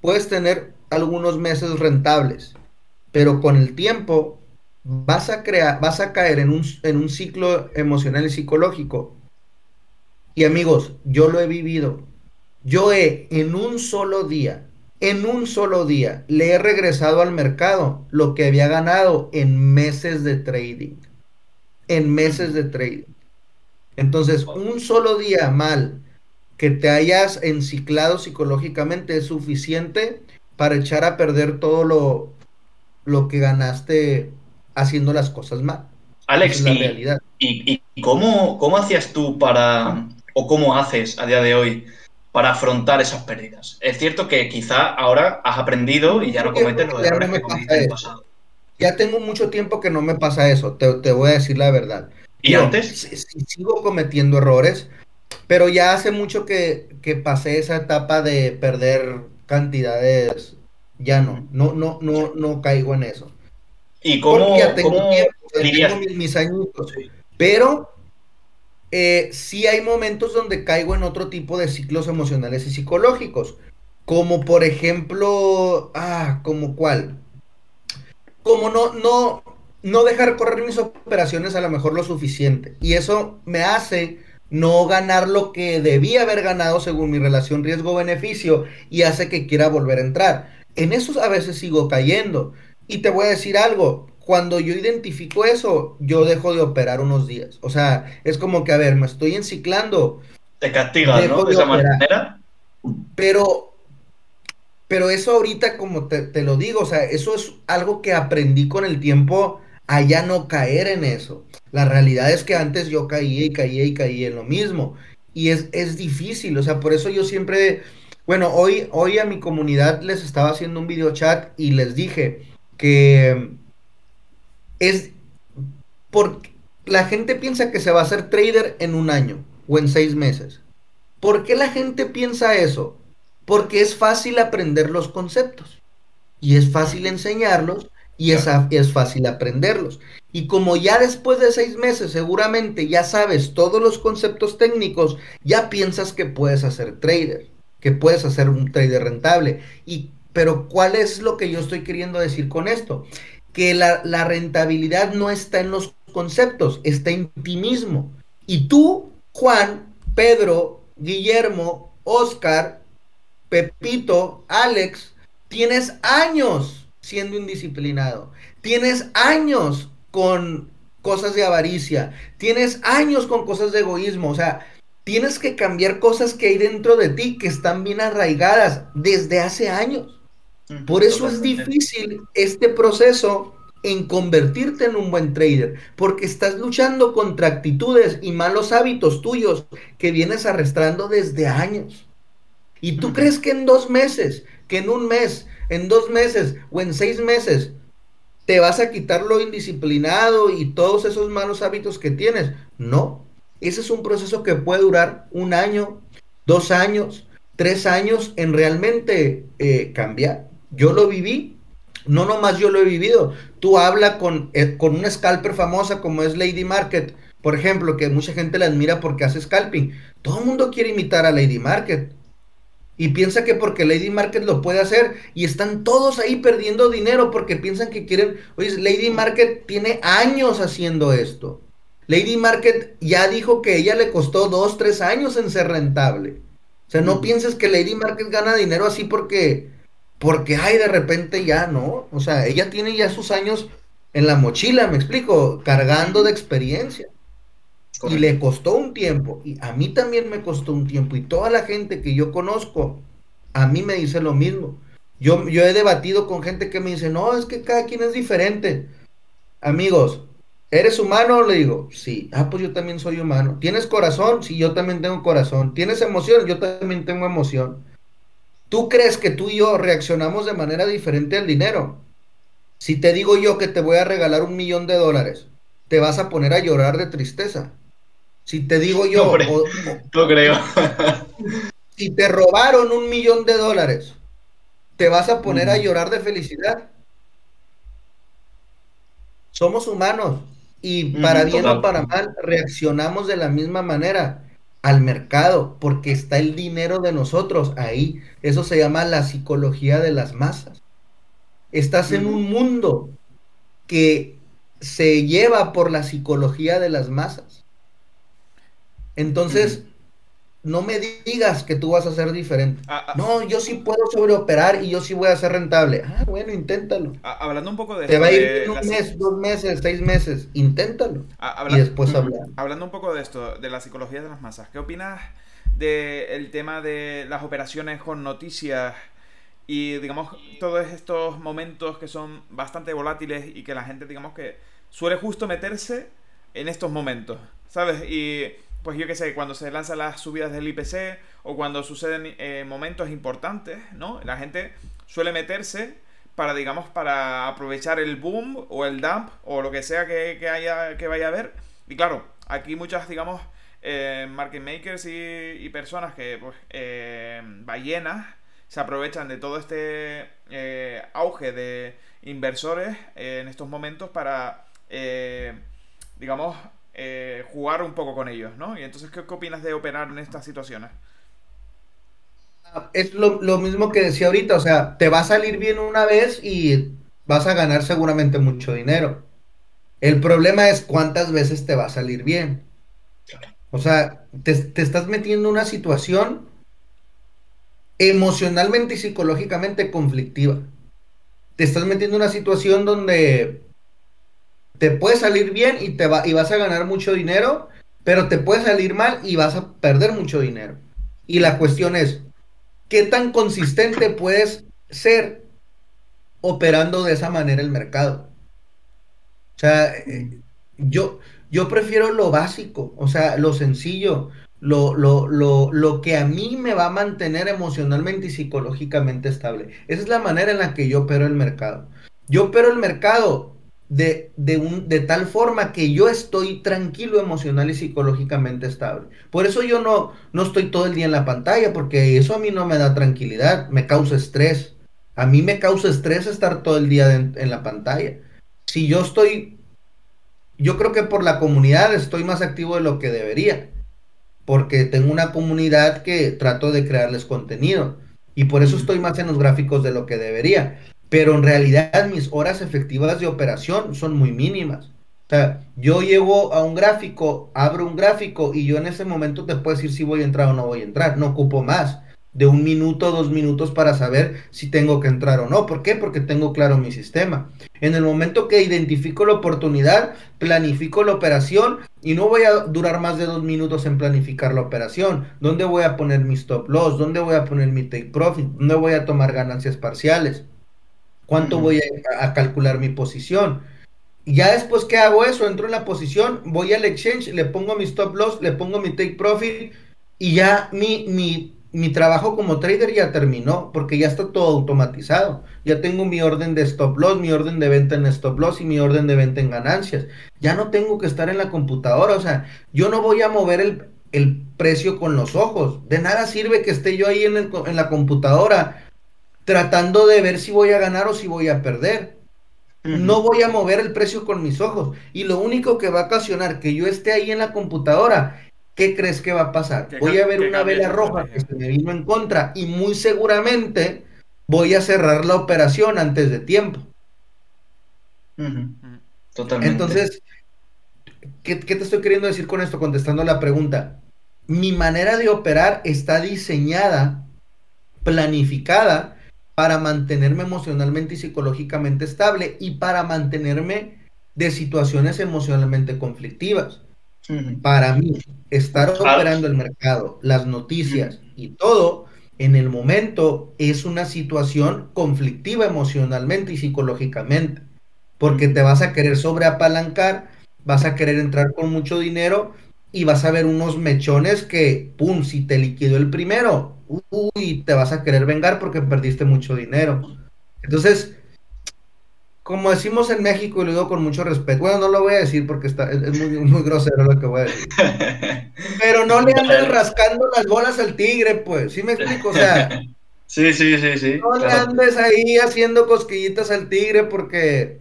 puedes tener algunos meses rentables, pero con el tiempo vas a crear, vas a caer en un, en un ciclo emocional y psicológico. Y amigos, yo lo he vivido. Yo he en un solo día en un solo día le he regresado al mercado lo que había ganado en meses de trading. En meses de trading. Entonces, un solo día mal que te hayas enciclado psicológicamente es suficiente para echar a perder todo lo, lo que ganaste haciendo las cosas mal. Alex, la y, realidad. ¿y, cómo, cómo hacías tú para, o cómo haces a día de hoy para afrontar esas pérdidas. Es cierto que quizá ahora has aprendido y ya no cometes los errores que cometiste en el pasado. Ya tengo mucho tiempo que no me pasa eso, te, voy a decir la verdad. ¿Y antes? sigo cometiendo errores, pero ya hace mucho que, pasé esa etapa de perder cantidades. Ya no, no, no, no, no caigo en eso. ¿Y cómo, ya tengo, tiempo, mis, mis añitos. Pero eh, sí hay momentos donde caigo en otro tipo de ciclos emocionales y psicológicos. Como por ejemplo, ah, como cuál. Como no, no, no dejar correr mis operaciones a lo mejor lo suficiente. Y eso me hace no ganar lo que debía haber ganado según mi relación riesgo-beneficio y hace que quiera volver a entrar. En eso a veces sigo cayendo. Y te voy a decir algo, cuando yo identifico eso, yo dejo de operar unos días. O sea, es como que, a ver, me estoy enciclando. Te castigas, ¿no? De esa manera. Pero, pero eso ahorita, como te, lo digo, o sea, eso es algo que aprendí con el tiempo a ya no caer en eso. La realidad es que antes yo caía y caía y caía en lo mismo. Y es, es difícil, o sea, por eso yo siempre, bueno, hoy, hoy a mi comunidad les estaba haciendo un video chat y les dije que es porque la gente piensa que se va a hacer trader en un año o en seis meses. ¿Por qué la gente piensa eso? Porque es fácil aprender los conceptos y es fácil enseñarlos y es, es fácil aprenderlos. Y como ya después de seis meses seguramente ya sabes todos los conceptos técnicos, ya piensas que puedes hacer trader, que puedes hacer un trader rentable. Y, pero ¿cuál es lo que yo estoy queriendo decir con esto? Que la, rentabilidad no está en los conceptos, está en ti mismo. Y tú, Juan, Pedro, Guillermo, Oscar, Pepito, Alex, tienes años siendo indisciplinado. Tienes años con cosas de avaricia. Tienes años con cosas de egoísmo. O sea, tienes que cambiar cosas que hay dentro de ti que están bien arraigadas desde hace años. Por eso es difícil este proceso en convertirte en un buen trader, porque estás luchando contra actitudes y malos hábitos tuyos que vienes arrastrando desde años. Y tú crees que en dos meses, que en un mes, en dos meses o en seis meses te vas a quitar lo indisciplinado y todos esos malos hábitos que tienes. No, ese es un proceso que puede durar un año, dos años, tres años en realmente eh, cambiar. Yo lo viví no nomás yo lo he vivido. Tú habla con, eh, con una scalper famosa como es Lady Market, por ejemplo, que mucha gente la admira porque hace scalping. Todo el mundo quiere imitar a Lady Market. Y piensa que porque Lady Market lo puede hacer y están todos ahí perdiendo dinero porque piensan que quieren, oye, Lady Market tiene años haciendo esto. Lady Market ya dijo que ella le costó dos, tres años en ser rentable. O sea, no pienses que Lady Market gana dinero así porque, porque, ay, de repente ya, ¿no? O sea, ella tiene ya sus años en la mochila, me explico, cargando de experiencia. Y le costó un tiempo, y a mí también me costó un tiempo, y toda la gente que yo conozco, a mí me dice lo mismo. Yo, yo he debatido con gente que me dice, no, es que cada quien es diferente. Amigos, ¿eres humano? Le digo, sí. Ah, pues yo también soy humano. ¿Tienes corazón? Sí, yo también tengo corazón. ¿Tienes emoción? Yo también tengo emoción. ¿Tú crees que tú y yo reaccionamos de manera diferente al dinero? Si te digo yo que te voy a regalar un millón de dólares, ¿te vas a poner a llorar de tristeza? Si te digo yo, no, creo. si te robaron un millón de dólares, ¿te vas a poner a llorar de felicidad? Somos humanos y para bien o para mal reaccionamos de la misma manera al mercado porque está el dinero de nosotros ahí. Eso se llama la psicología de las masas. Estás en un mundo que se lleva por la psicología de las masas. Entonces, no me digas que tú vas a ser diferente. Ah, ah. no, yo sí puedo sobreoperar y yo sí voy a ser rentable. Ah, bueno, inténtalo. Ah, hablando un poco de... Te va a ir un mes, dos meses, seis meses. Inténtalo. y después hablar. Hablando un poco de esto, de la psicología de las masas. ¿Qué opinas del tema de las operaciones con noticias y, digamos, todos estos momentos que son bastante volátiles y que la gente, digamos, que suele justo meterse en estos momentos, ¿sabes? Y pues yo qué sé, cuando se lanzan las subidas del IPC o cuando suceden eh, momentos importantes, ¿no? La gente suele meterse para, digamos, para aprovechar el boom o el dump o lo que sea que, haya, que vaya a haber. Y claro, aquí muchas, digamos, eh, market makers y, personas que, pues, eh, ballenas, se aprovechan de todo este auge de inversores en estos momentos para, digamos, eh, jugar un poco con ellos, ¿no? Y entonces, ¿qué, opinas de operar en estas situaciones? Es lo, mismo que decía ahorita, o sea, te va a salir bien una vez y vas a ganar seguramente mucho dinero. El problema es cuántas veces te va a salir bien. O sea, te, te estás metiendo en una situación emocionalmente y psicológicamente conflictiva. Te estás metiendo en una situación donde te puede salir bien y, te va, y vas a ganar mucho dinero, pero te puede salir mal y vas a perder mucho dinero. Y la cuestión es, ¿qué tan consistente puedes ser operando de esa manera el mercado? O sea, eh, yo, yo prefiero lo básico, o sea, lo sencillo, lo, lo, lo, lo, que a mí me va a mantener emocionalmente y psicológicamente estable. Esa es la manera en la que yo opero el mercado. Yo opero el mercado de, de, un, de tal forma que yo estoy tranquilo emocional y psicológicamente estable. Por eso yo no, no estoy todo el día en la pantalla, porque eso a mí no me da tranquilidad, me causa estrés. A mí me causa estrés estar todo el día en la pantalla. Si yo estoy, yo creo que por la comunidad estoy más activo de lo que debería, porque tengo una comunidad que trato de crearles contenido y por eso estoy más en los gráficos de lo que debería pero en realidad mis horas efectivas de operación son muy mínimas. O sea, yo llego a un gráfico, abro un gráfico y yo en ese momento te puedo decir si voy a entrar o no voy a entrar. No ocupo más de un minuto, dos minutos para saber si tengo que entrar o no. ¿Por qué? Porque tengo claro mi sistema. En el momento que identifico la oportunidad, planifico la operación y no voy a durar más de dos minutos en planificar la operación. ¿Dónde voy a poner mi stop loss? ¿Dónde voy a poner mi take profit? ¿Dónde voy a tomar ganancias parciales? Cuánto voy a, calcular mi posición. Y ya después que hago eso, entro en la posición, voy al exchange, le pongo mi stop loss, le pongo mi take profit y ya mi, mi, mi trabajo como trader ya terminó porque ya está todo automatizado. Ya tengo mi orden de stop loss, mi orden de venta en stop loss y mi orden de venta en ganancias. Ya no tengo que estar en la computadora, o sea, yo no voy a mover el, el precio con los ojos. De nada sirve que esté yo ahí en, el, en la computadora tratando de ver si voy a ganar o si voy a perder. No voy a mover el precio con mis ojos. Y lo único que va a ocasionar que yo esté ahí en la computadora, ¿qué crees que va a pasar? Voy a ver una vela roja que se me vino en contra y muy seguramente voy a cerrar la operación antes de tiempo. Totalmente. Entonces, ¿qué, te estoy queriendo decir con esto? Contestando la pregunta. Mi manera de operar está diseñada, planificada, para mantenerme emocionalmente y psicológicamente estable y para mantenerme de situaciones emocionalmente conflictivas. Para mí, estar operando el mercado, las noticias y todo, en el momento es una situación conflictiva emocionalmente y psicológicamente, porque te vas a querer sobreapalancar, vas a querer entrar con mucho dinero y vas a ver unos mechones que, ¡pum!, si te liquidó el primero, uy, te vas a querer vengar porque perdiste mucho dinero. Entonces, como decimos en México, y lo digo con mucho respeto, bueno, no lo voy a decir porque está, es, muy, grosero lo que voy a decir. Pero no le andes rascando las bolas al tigre, pues, ¿sí me explico? O sea, sí, sí, sí, sí. No le andes ahí haciendo cosquillitas al tigre porque...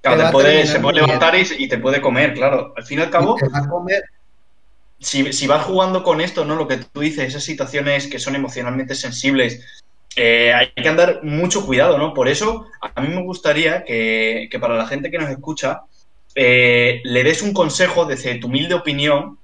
Claro, te puede, se puede levantar y, te puede comer, claro. Al fin y al cabo, Si, vas jugando con esto, ¿no? Lo que tú dices, esas situaciones que son emocionalmente sensibles, eh, hay que andar mucho cuidado, ¿no? Por eso, a mí me gustaría que, para la gente que nos escucha, eh, le des un consejo desde tu humilde opinión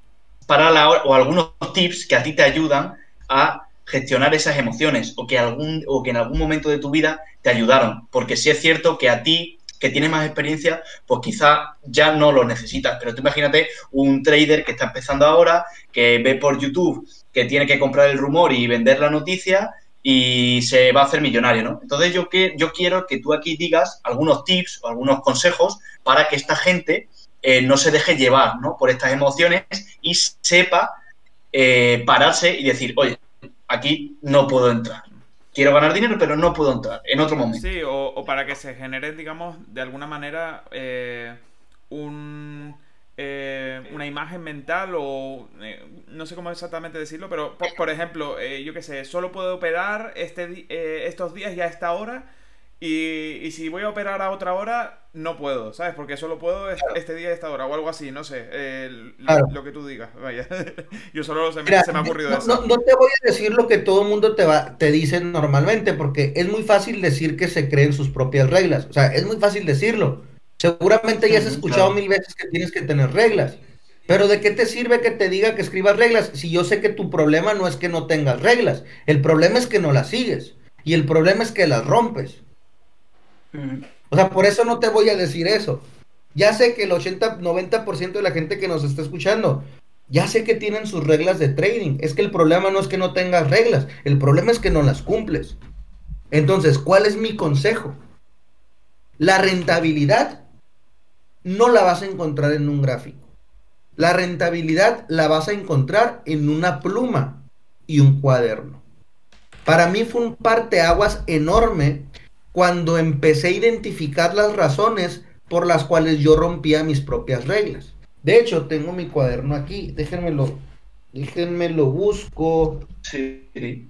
para la, o algunos tips que a ti te ayudan a gestionar esas emociones o que, algún, o que en algún momento de tu vida te ayudaron. Porque sí es cierto que a ti, que tienes más experiencia, pues quizá ya no lo necesitas. Pero tú imagínate un trader que está empezando ahora, que ve por YouTube que tiene que comprar el rumor y vender la noticia y se va a hacer millonario, ¿no? Entonces yo, que, yo quiero que tú aquí digas algunos tips o algunos consejos para que esta gente eh, no se deje llevar, ¿no? Por estas emociones y sepa eh, pararse y decir, oye, aquí no puedo entrar. Quiero ganar dinero, pero no puedo entrar en otro momento. Sí, o, para que se genere, digamos, de alguna manera eh, un eh, una imagen mental o eh, no sé cómo exactamente decirlo, pero por, ejemplo, eh, yo qué sé, solo puedo operar este, estos días y a esta hora y, si voy a operar a otra hora, no puedo, ¿sabes? Porque solo puedo este día y esta hora o algo así, no sé, lo que tú digas, vaya. yo solo se me, se me ha ocurrido no, eso. No, te voy a decir lo que todo el mundo te, va, te dice normalmente, porque es muy fácil decir que se creen sus propias reglas, o sea, es muy fácil decirlo. Seguramente ya has escuchado mil veces que tienes que tener reglas. Pero ¿de qué te sirve que te diga que escribas reglas si yo sé que tu problema no es que no tengas reglas? El problema es que no las sigues. Y el problema es que las rompes. O sea, por eso no te voy a decir eso. Ya sé que el 80-90% de la gente que nos está escuchando, ya sé que tienen sus reglas de trading. Es que el problema no es que no tengas reglas, el problema es que no las cumples. Entonces, ¿cuál es mi consejo? La rentabilidad no la vas a encontrar en un gráfico. La rentabilidad la vas a encontrar en una pluma y un cuaderno. Para mí fue un parteaguas enorme cuando empecé a identificar las razones por las cuales yo rompía mis propias reglas. De hecho, tengo mi cuaderno aquí. Déjenmelo, déjenmelo busco. Sí.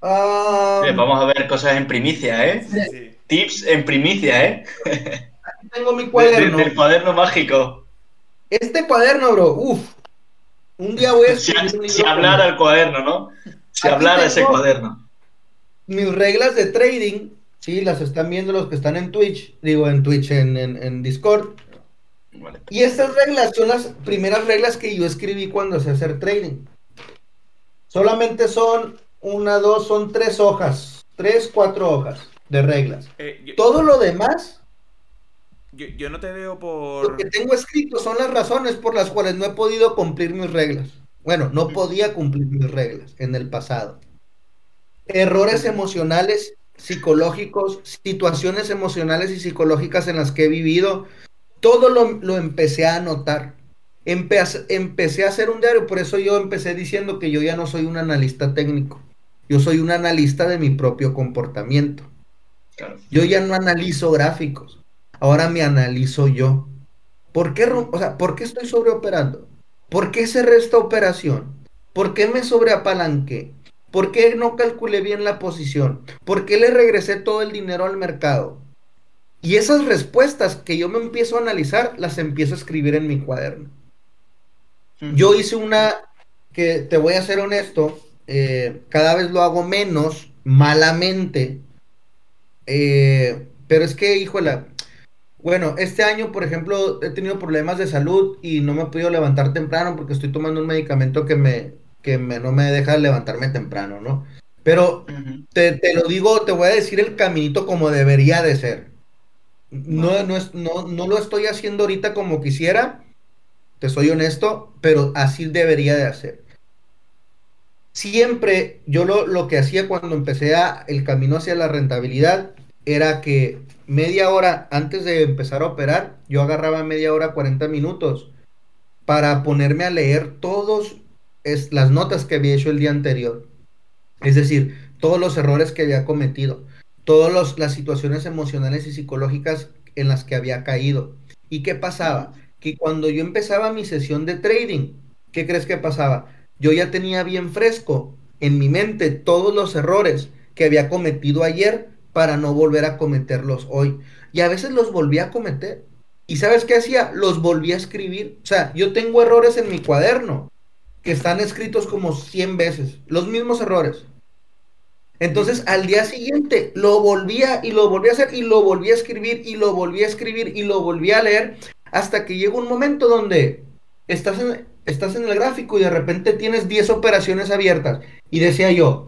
Ah, vamos a ver cosas en primicia, ¿eh? Tips en primicia, ¿eh? tengo mi cuaderno. el cuaderno mágico. Este cuaderno, bro, uff. Un día voy a escribir si, hablar al cuaderno, ¿no? Si hablar ese cuaderno. Mis reglas de trading, sí, las están viendo los que están en Twitch, digo en Twitch, en, Discord. Y estas reglas son las primeras reglas que yo escribí cuando sé hacer trading. Solamente son una, dos, son tres hojas. Tres, cuatro hojas de reglas. Eh, Todo lo demás yo, no te veo por... Lo que tengo escrito son las razones por las cuales no he podido cumplir mis reglas. Bueno, no podía cumplir mis reglas en el pasado. Errores emocionales, psicológicos, situaciones emocionales y psicológicas en las que he vivido, todo lo, empecé a anotar. Empecé, empecé a hacer un diario, por eso yo empecé diciendo que yo ya no soy un analista técnico, yo soy un analista de mi propio comportamiento. Yo ya no analizo gráficos, Ahora me analizo yo. ¿Por qué, o sea, ¿por qué estoy sobreoperando? ¿Por qué cerré esta operación? ¿Por qué me sobreapalanqué? ¿Por qué no calculé bien la posición? ¿Por qué le regresé todo el dinero al mercado? Y esas respuestas que yo me empiezo a analizar, las empiezo a escribir en mi cuaderno. Yo hice una que, te voy a ser honesto, eh, cada vez lo hago menos, malamente. Eh, pero es que, híjole, bueno, este año, por ejemplo, he tenido problemas de salud y no me he podido levantar temprano porque estoy tomando un medicamento que me, que me, no me deja levantarme temprano, ¿no? Pero te, te, lo digo, te voy a decir el caminito como debería de ser. No, no, es, no, no lo estoy haciendo ahorita como quisiera, te soy honesto, pero así debería de hacer. Siempre yo lo, lo que hacía cuando empecé a, el camino hacia la rentabilidad era que media hora antes de empezar a operar, yo agarraba media hora, 40 minutos para ponerme a leer todas las notas que había hecho el día anterior. Es decir, todos los errores que había cometido, todas las situaciones emocionales y psicológicas en las que había caído. ¿Y qué pasaba? Que cuando yo empezaba mi sesión de trading, ¿qué crees que pasaba? Yo ya tenía bien fresco en mi mente todos los errores que había cometido ayer para no volver a cometerlos hoy. Y a veces los volví a cometer. ¿Y sabes qué hacía? Los volví a escribir. O sea, yo tengo errores en mi cuaderno que están escritos como 100 veces, los mismos errores. Entonces al día siguiente lo volvía y lo volví a hacer y lo volví a escribir y lo volví a escribir y lo volví a leer hasta que llega un momento donde estás en, estás en el gráfico y de repente tienes 10 operaciones abiertas. Y decía yo,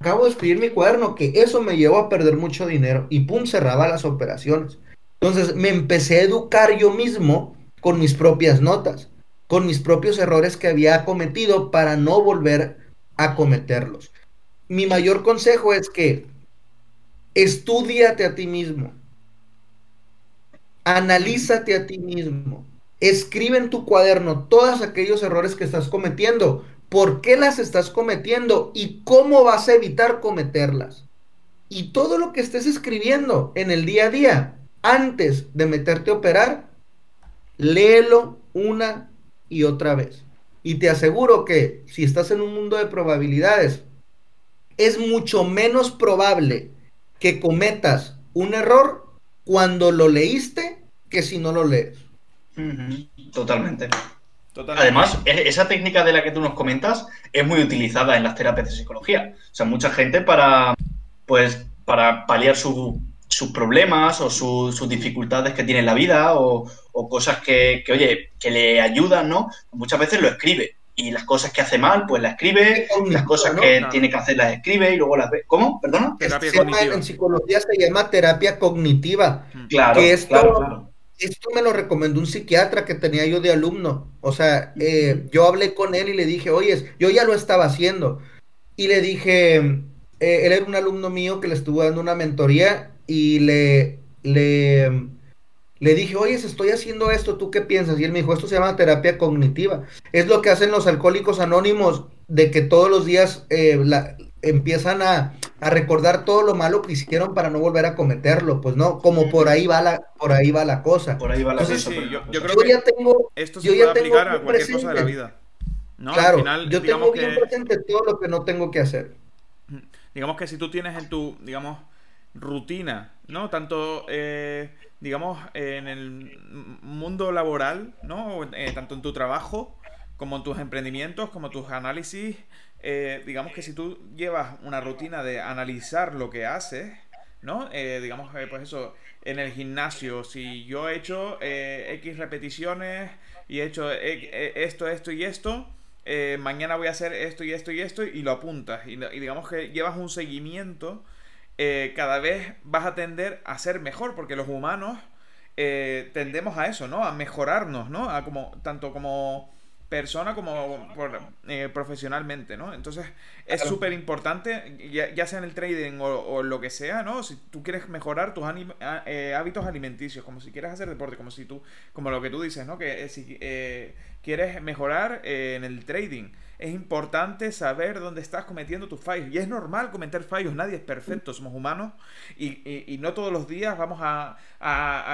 acabo de escribir mi cuaderno, que eso me llevó a perder mucho dinero y pum, cerraba las operaciones. Entonces me empecé a educar yo mismo con mis propias notas, con mis propios errores que había cometido para no volver a cometerlos. Mi mayor consejo es que estudiate a ti mismo, analízate a ti mismo, escribe en tu cuaderno todos aquellos errores que estás cometiendo por qué las estás cometiendo y cómo vas a evitar cometerlas. Y todo lo que estés escribiendo en el día a día, antes de meterte a operar, léelo una y otra vez. Y te aseguro que si estás en un mundo de probabilidades, es mucho menos probable que cometas un error cuando lo leíste que si no lo lees. Totalmente. Además, esa técnica de la que tú nos comentas es muy utilizada en las terapias de psicología. O sea, mucha gente para, pues, para paliar sus problemas o sus dificultades que tiene en la vida o, cosas que, oye, que le ayudan, ¿no? Muchas veces lo escribe. Y las cosas que hace mal, pues las escribe, las cosas que tiene que hacer las escribe y luego las ve. ¿Cómo? ¿Perdona? en psicología se llama terapia cognitiva. Claro, que claro esto me lo recomendó un psiquiatra que tenía yo de alumno. O sea, eh, yo hablé con él y le dije, oye, yo ya lo estaba haciendo. Y le dije, eh, él era un alumno mío que le estuvo dando una mentoría y le, le, le dije, oye, estoy haciendo esto, ¿tú qué piensas? Y él me dijo, esto se llama terapia cognitiva. Es lo que hacen los alcohólicos anónimos, de que todos los días eh, la, empiezan a, recordar todo lo malo que hicieron para no volver a cometerlo, pues no, como por ahí va la, por ahí va la cosa. Por ahí va la cosa. yo, creo que ya tengo, esto se puede aplicar a cualquier cosa de la vida. Claro, yo tengo bien presente todo lo que no tengo que hacer. Digamos que si tú tienes en tu, digamos, rutina, ¿no? Tanto, eh, digamos, en el mundo laboral, ¿no? Eh, tanto en tu trabajo como en tus emprendimientos, como tus análisis, eh, digamos que si tú llevas una rutina de analizar lo que haces, ¿no? Eh, digamos, pues eso, en el gimnasio, si yo he hecho X repeticiones y he hecho esto, esto y esto, mañana voy a hacer esto y esto y esto y lo apuntas. Y, digamos que llevas un seguimiento, cada vez vas a tender a ser mejor, porque los humanos tendemos a eso, ¿no? A mejorarnos, ¿no? A como, tanto como persona como eh, profesionalmente, ¿no? Entonces es súper importante, ya, sea en el trading o, lo que sea, ¿no? Si tú quieres mejorar tus eh, hábitos alimenticios, como si quieres hacer deporte, como si tú, como lo que tú dices, ¿no? Que eh, si quieres mejorar en el trading, es importante saber dónde estás cometiendo tus fallos. Y es normal cometer fallos, nadie es perfecto, somos humanos y, no todos los días vamos a,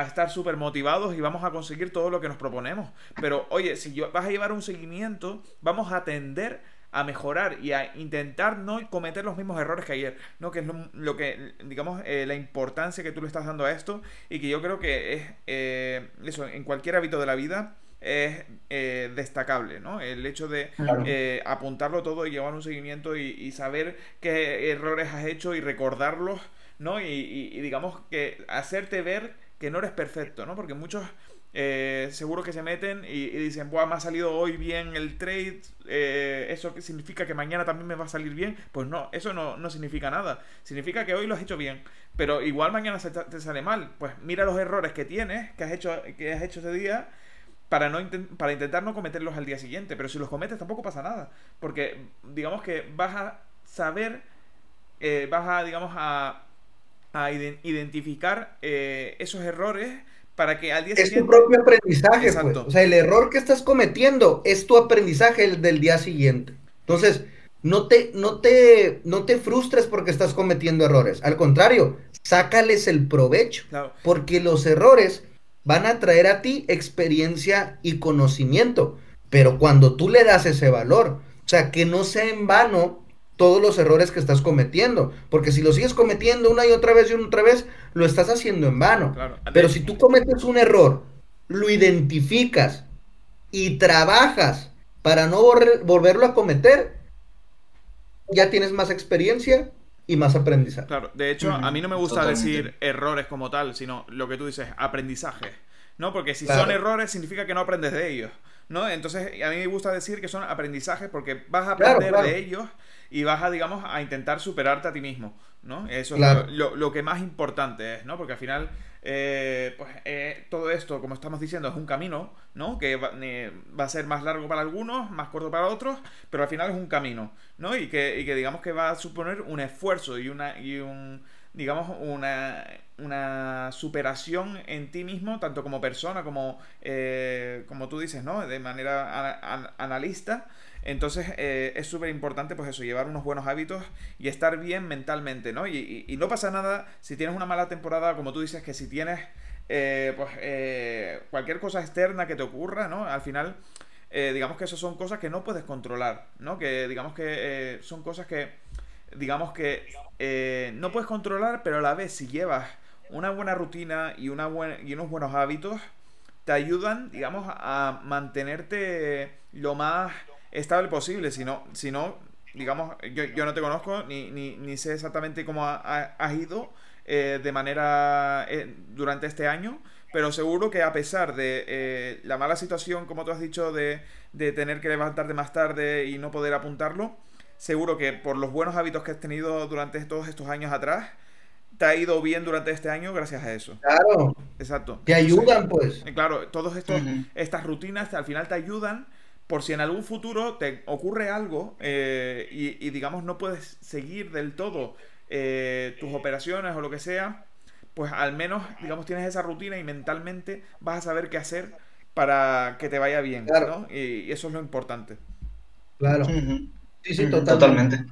estar súper motivados y vamos a conseguir todo lo que nos proponemos. Pero oye, si yo, vas a llevar un seguimiento, vamos a atender a mejorar y a intentar no cometer los mismos errores que ayer, ¿no? Que es lo, que, digamos, eh, la importancia que tú le estás dando a esto y que yo creo que es eh, eso, en cualquier hábito de la vida es eh, destacable, ¿no? El hecho de apuntarlo todo y llevar un seguimiento y, saber qué errores has hecho y recordarlos, ¿no? Y, digamos que hacerte ver que no eres perfecto, ¿no? Porque muchos eh, seguro que se meten y, dicen, Buah, me ha salido hoy bien el trade, eh, ¿eso significa que mañana también me va a salir bien? Pues no, eso no, significa nada. Significa que hoy lo has hecho bien, pero igual mañana te sale mal. Pues mira los errores que tienes, que has hecho, que has hecho ese día, para, no para intentar no cometerlos al día siguiente. Pero si los cometes tampoco pasa nada, porque digamos que vas a saber, eh, vas a, digamos, a, a identificar esos errores para que al día es tu propio aprendizaje, pues. O sea, el error que estás cometiendo es tu aprendizaje del día siguiente. Entonces, no te, no te, no te frustres porque estás cometiendo errores. Al contrario, sácales el provecho. Porque los errores van a traer a ti experiencia y conocimiento. Pero cuando tú le das ese valor, o sea, que no sea en vano todos los errores que estás cometiendo. Porque si lo sigues cometiendo una y otra vez y otra vez, lo estás haciendo en vano. Pero si tú cometes un error, lo identificas y trabajas para no volverlo a cometer, ya tienes más experiencia y más aprendizaje. Claro, de hecho, a mí no me gusta decir errores como tal, sino lo que tú dices, aprendizaje. ¿No? Porque si son errores significa que no aprendes de ellos. ¿No? Entonces, a mí me gusta decir que son aprendizajes porque vas a aprender de ellos y vas a, digamos, a intentar superarte a ti mismo, ¿no? Eso es lo, que más importante es, ¿no? Porque al final, eh, pues eh, todo esto, como estamos diciendo, es un camino, ¿no? Que eh, va, a ser más largo para algunos, más corto para otros, pero al final es un camino, ¿no? Y que, y que digamos que va a suponer un esfuerzo y una y un digamos una, una superación en ti mismo tanto como persona como como tú dices no de manera analista entonces eh, es súper importante pues eso, llevar unos buenos hábitos y estar bien mentalmente, ¿no? Y, no pasa nada si tienes una mala temporada, como tú dices, que si tienes eh, pues eh, cualquier cosa externa que te ocurra, ¿no? Al final, digamos que eso son cosas que no puedes controlar, ¿no? Que digamos que son cosas que, digamos que no puedes controlar, pero a la vez si llevas una buena rutina y, una buena, y unos buenos hábitos, te ayudan, digamos, a mantenerte lo más estable posible. Si no, si no digamos, yo, yo no te conozco ni, ni, ni sé exactamente cómo has ido eh, de manera eh, durante este año, pero seguro que a pesar de eh, la mala situación, como tú has dicho, de, de tener que levantarte más tarde y no poder apuntarlo, seguro que por los buenos hábitos que has tenido durante todos estos años atrás, te ha ido bien durante este año gracias a eso. Claro. Exacto. Te ayudan, pues. Claro, todas estas rutinas al final te ayudan por si en algún futuro te ocurre algo eh, y, digamos no puedes seguir del todo eh, tus operaciones o lo que sea, pues al menos digamos tienes esa rutina y mentalmente vas a saber qué hacer para que te vaya bien, ¿no? Y, eso es lo importante. Claro. Sí, sí, totalmente.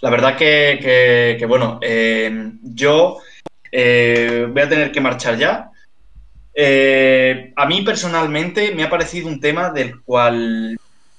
La verdad que, bueno, eh, yo voy a tener que marchar ya. Eh, a mí personalmente me ha parecido un tema del cual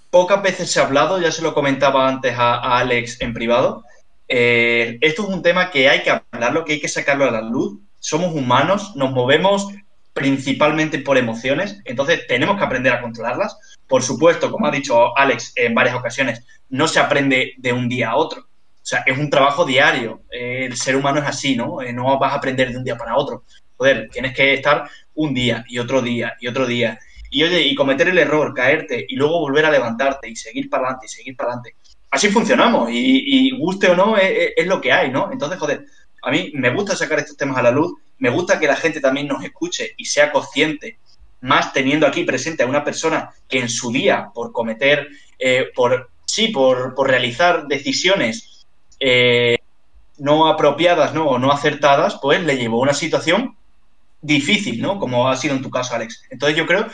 pocas veces se ha hablado, ya se lo comentaba antes a, Alex en privado. Eh, esto es un tema que hay que hablarlo, que hay que sacarlo a la luz. Somos humanos, nos movemos principalmente por emociones, entonces tenemos que aprender a controlarlas. Por supuesto, como ha dicho Alex en varias ocasiones, no se aprende de un día a otro. O sea, es un trabajo diario. Eh, el ser humano es así, ¿no? no vas a aprender de un día para otro. Joder, tienes que estar un día y otro día y otro día. Y oye, y cometer el error, caerte y luego volver a levantarte y seguir para adelante y seguir para adelante. Así funcionamos y, guste o no es, lo que hay, ¿no? Entonces, joder, a mí me gusta sacar estos temas a la luz, me gusta que la gente también nos escuche y sea consciente, más teniendo aquí presente a una persona que en su día, por cometer, eh, por sí, por, por realizar decisiones eh, no apropiadas ¿no? o no acertadas, pues le llevó a una situación difícil, ¿no? Como ha sido en tu caso, Alex. Entonces yo creo,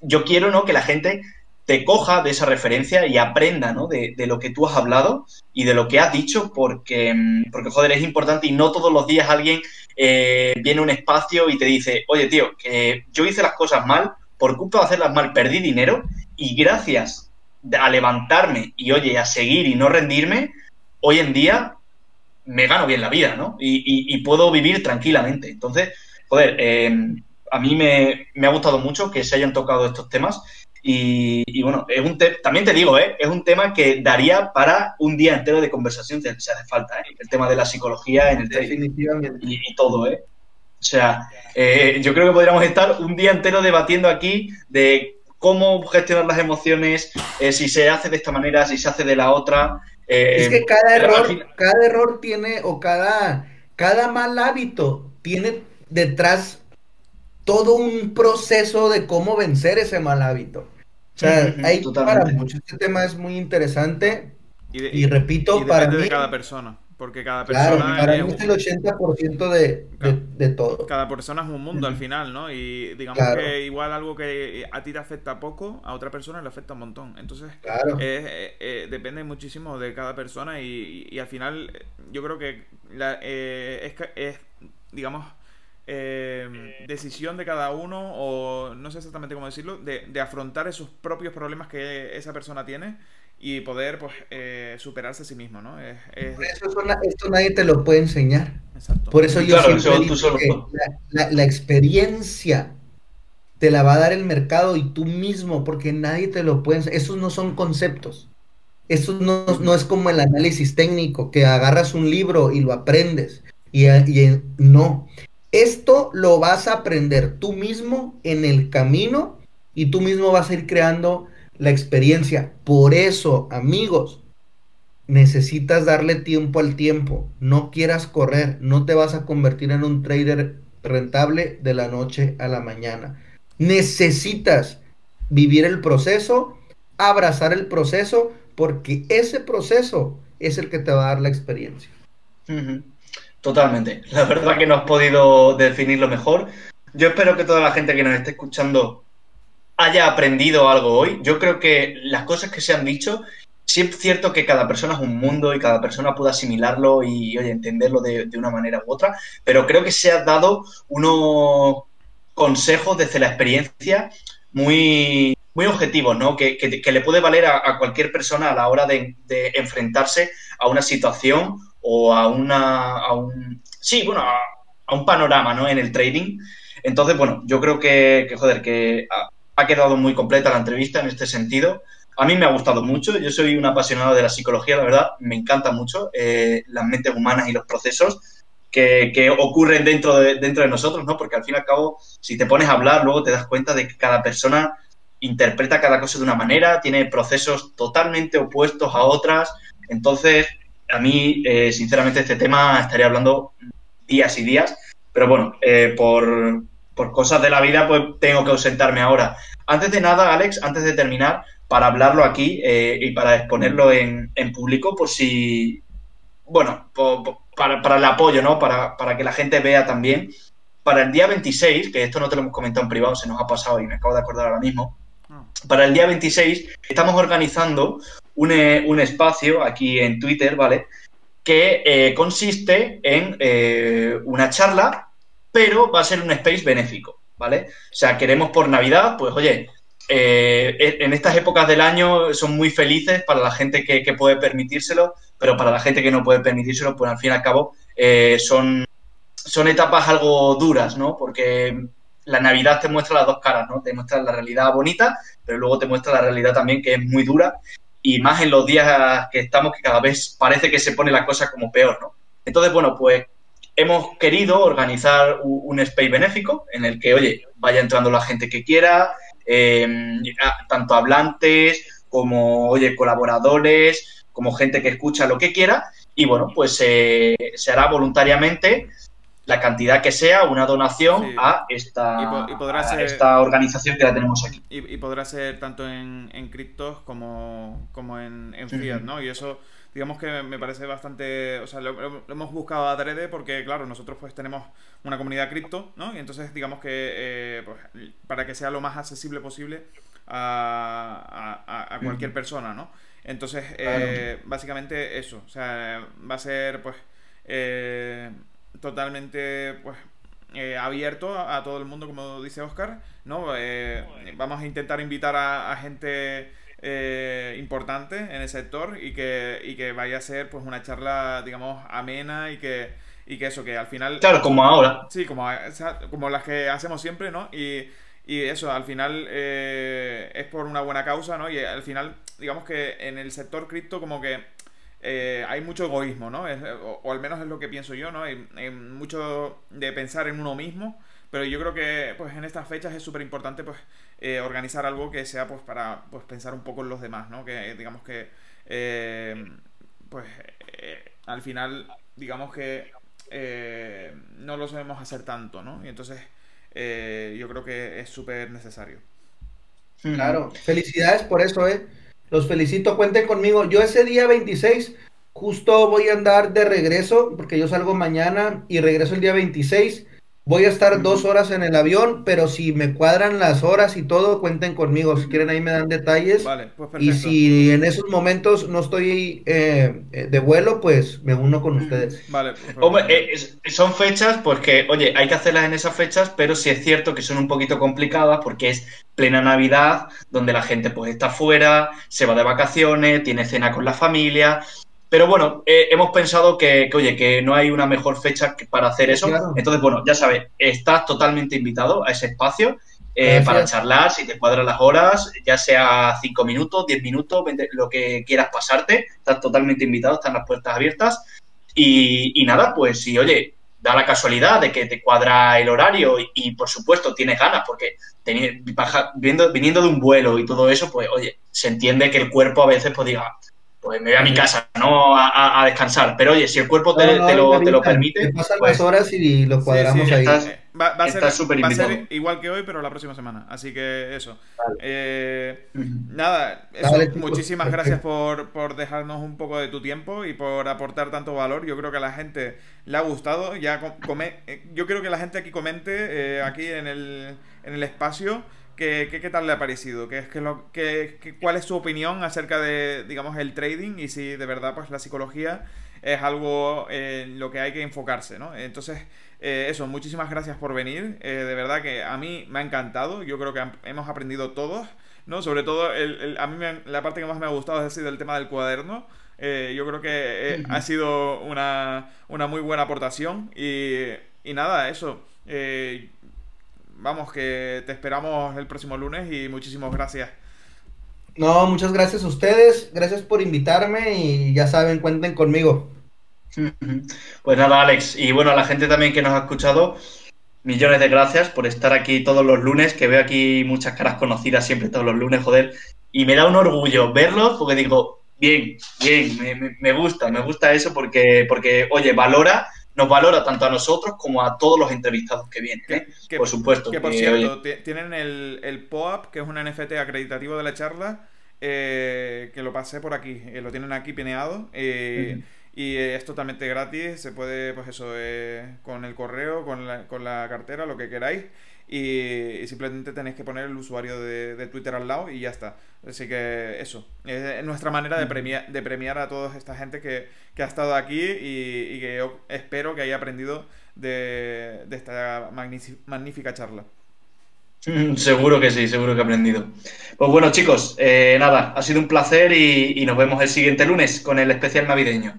yo quiero, ¿no? Que la gente te coja de esa referencia y aprenda, ¿no? De, lo que tú has hablado y de lo que has dicho, porque, porque joder, es importante y no todos los días alguien eh, viene a un espacio y te dice, oye, tío, que yo hice las cosas mal, por culpa de hacerlas mal perdí dinero y gracias, a levantarme y, oye, a seguir y no rendirme, hoy en día me gano bien la vida, ¿no? Y, puedo vivir tranquilamente. Entonces, joder, eh, a mí me, ha gustado mucho que se hayan tocado estos temas. Y, bueno, es un también te digo, ¿eh? es un tema que daría para un día entero de conversación si hace falta, ¿eh? el tema de la psicología en el Definitivamente. Y, todo, ¿eh? O sea, eh, yo creo que podríamos estar un día entero debatiendo aquí de cómo gestionar las emociones, eh, si se hace de esta manera, si se hace de la otra. es que cada error, cada error tiene, o cada, cada mal hábito tiene detrás todo un proceso de cómo vencer ese mal hábito. O sea, hay para mucho. Este tema es muy interesante. Y, repito, para mí. de cada persona. Porque cada persona. para mí es el 80% de, de, todo. Cada persona es un mundo al final, ¿no? Y digamos que igual algo que a ti te afecta poco, a otra persona le afecta un montón. Entonces, eh, eh, depende muchísimo de cada persona y, y, al final yo creo que la, eh, es, es, digamos, eh, decisión de cada uno, o no sé exactamente cómo decirlo, de, afrontar esos propios problemas que esa persona tiene y poder pues eh, superarse a sí mismo, ¿no? esto nadie te lo puede enseñar. Por eso yo siempre digo que la, experiencia te la va a dar el mercado y tú mismo, porque nadie te lo puede Esos no son conceptos. Eso no, no, es como el análisis técnico, que agarras un libro y lo aprendes. Y, y no, esto lo vas a aprender tú mismo en el camino y tú mismo vas a ir creando la experiencia. Por eso, amigos, necesitas darle tiempo al tiempo. No quieras correr, no te vas a convertir en un trader rentable de la noche a la mañana. Necesitas vivir el proceso, abrazar el proceso, porque ese proceso es el que te va a dar la experiencia. Totalmente. La verdad que no has podido definirlo mejor. Yo espero que toda la gente que nos esté escuchando haya aprendido algo hoy. Yo creo que las cosas que se han dicho, sí es cierto que cada persona es un mundo y cada persona puede asimilarlo y oye, entenderlo de, una manera u otra, pero creo que se han dado unos consejos desde la experiencia muy, muy objetivos, ¿no? Que, le puede valer a, cualquier persona a la hora de, de enfrentarse a una situación o a una, a un, sí, bueno, a, un panorama, ¿no? En el trading. Entonces, bueno, yo creo que, joder, que ha, quedado muy completa la entrevista en este sentido. A mí me ha gustado mucho, yo soy un apasionado de la psicología, la verdad, me encanta mucho eh, las mentes humanas y los procesos que, que, ocurren dentro de, dentro de nosotros, ¿no? Porque al fin y al cabo, si te pones a hablar, luego te das cuenta de que cada persona interpreta cada cosa de una manera, tiene procesos totalmente opuestos a otras. Entonces, a mí, eh, sinceramente, este tema estaría hablando días y días, pero bueno, eh, por, cosas de la vida, pues tengo que ausentarme ahora. Antes de nada, Alex, antes de terminar, para hablarlo aquí eh, y para exponerlo en, público, por si, bueno, para, el apoyo, ¿no? Para, para que la gente vea también. Para el día 26, que esto no te lo hemos comentado en privado, se nos ha pasado y me acabo de acordar ahora mismo, ah. para el día 26 estamos organizando un, espacio aquí en Twitter, ¿vale? Que eh, consiste en eh, una charla, pero va a ser un space benéfico, ¿vale? O sea, queremos por Navidad, pues oye, eh, en estas épocas del año son muy felices para la gente que, puede permitírselo, pero para la gente que no puede permitírselo, pues al fin y al cabo son, son etapas algo duras, ¿no? Porque la Navidad te muestra las dos caras, ¿no? Te muestra la realidad bonita, pero luego te muestra la realidad también que es muy dura y más en los días que estamos que cada vez parece que se pone la cosa como peor, ¿no? Entonces, bueno, pues hemos querido organizar un, space benéfico en el que, oye, vaya entrando la gente que quiera, em, tanto hablantes como, oye, colaboradores, como gente que escucha lo que quiera, y bueno, pues se hará voluntariamente la cantidad que sea, una donación a, esta, esta organización que la tenemos aquí. Y, podrá ser tanto en, en criptos como, como en, en fiat, ¿no? Y eso, digamos que me parece bastante, o sea, lo, hemos buscado a adrede porque, claro, nosotros pues tenemos una comunidad cripto, ¿no? Y entonces, digamos que eh, pues, para que sea lo más accesible posible a, a, cualquier persona, ¿no? Entonces, eh, básicamente eso, o sea, va a ser pues... Eh, totalmente pues eh, abierto a, todo el mundo, como dice Oscar, ¿no? Eh, vamos a intentar invitar a, gente eh, importante en el sector y que, y que vaya a ser pues una charla, digamos, amena y que, y que eso, que al final... Claro, como ahora. Sí, como, como las que hacemos siempre, ¿no? Y, y eso, al final eh, es por una buena causa, ¿no? Y al final, digamos que en el sector cripto como que eh, hay mucho egoísmo, ¿no? o, al menos es lo que pienso yo, ¿no? Hay, hay, mucho de pensar en uno mismo, pero yo creo que pues en estas fechas es súper importante pues eh, organizar algo que sea pues para pues pensar un poco en los demás, ¿no? Que digamos que eh, pues eh, al final digamos que no lo sabemos hacer tanto, ¿no? Y entonces yo creo que es súper necesario. Claro, felicidades por eso, ¿eh? Los felicito, cuenten conmigo. Yo ese día 26 justo voy a andar de regreso, porque yo salgo mañana y regreso el día 26. Voy a estar dos horas en el avión, pero si me cuadran las horas y todo, cuenten conmigo. Si quieren ahí me dan detalles. Vale, pues y si en esos momentos no estoy eh, de vuelo, pues me uno con ustedes. Vale. Pues eh, son fechas, porque, oye, hay que hacerlas en esas fechas, pero sí es cierto que son un poquito complicadas porque es plena Navidad, donde la gente pues está fuera, se va de vacaciones, tiene cena con la familia. Pero bueno, eh, hemos pensado que, oye, que no hay una mejor fecha para hacer eso. Entonces, bueno, ya sabes, estás totalmente invitado a ese espacio eh, para charlar, si te cuadran las horas, ya sea cinco minutos, diez minutos, lo que quieras pasarte. Estás totalmente invitado, están las puertas abiertas. Y, nada, pues si, oye, da la casualidad de que te cuadra el horario y, por supuesto tienes ganas, porque viniendo de un vuelo y todo eso, pues oye, se entiende que el cuerpo a veces pues diga, pues me voy a mi casa, ¿no? A, descansar. Pero oye, si el cuerpo te, lo, te lo, permite. Te pasan pues, las horas y lo cuadramos ahí. va, a ser, va, a ser, igual que hoy, pero la próxima semana. Así que eso. Eh, nada, eso, muchísimas gracias por, por, dejarnos un poco de tu tiempo y por aportar tanto valor. Yo creo que a la gente le ha gustado. Ya come, eh, yo creo que la gente aquí comente eh, aquí en el, en el espacio ¿Qué, qué, tal le ha parecido? ¿Qué, qué lo, qué, ¿Cuál es su opinión acerca de, digamos, el trading y si de verdad pues la psicología es algo en lo que hay que enfocarse, ¿no? Entonces, eh, eso, muchísimas gracias por venir. Eh, de verdad que a mí me ha encantado. Yo creo que hemos aprendido todos, ¿no? Sobre todo, el, a mí la parte que más me ha gustado es decir, el tema del cuaderno. Eh, yo creo que ha sido una, una, muy buena aportación y, y nada, eso vamos, que te esperamos el próximo lunes y muchísimas gracias. No, muchas gracias a ustedes, gracias por invitarme y ya saben, cuenten conmigo. Pues nada, Alex, y bueno, a la gente también que nos ha escuchado, millones de gracias por estar aquí todos los lunes, que veo aquí muchas caras conocidas siempre todos los lunes, joder, y me da un orgullo verlos porque digo, bien, bien, me, me gusta, me gusta eso porque, porque, oye, valora nos valora tanto a nosotros como a todos los entrevistados que vienen. ¿eh? por supuesto. Que por cierto, tienen el, el POAP, que es un NFT acreditativo de la charla, eh, que lo pasé por aquí, eh, lo tienen aquí pineado. Y es totalmente gratis, se puede, pues eso, con el correo, con la, con la cartera, lo que queráis y, simplemente tenéis que poner el usuario de, Twitter al lado y ya está. Así que eso, es nuestra manera de premiar, de premiar a toda esta gente que, ha estado aquí y, que yo espero que haya aprendido de, esta magnífica charla. Seguro que sí, seguro que ha aprendido. Pues bueno, chicos, eh, nada, ha sido un placer y nos vemos el siguiente lunes con el especial navideño.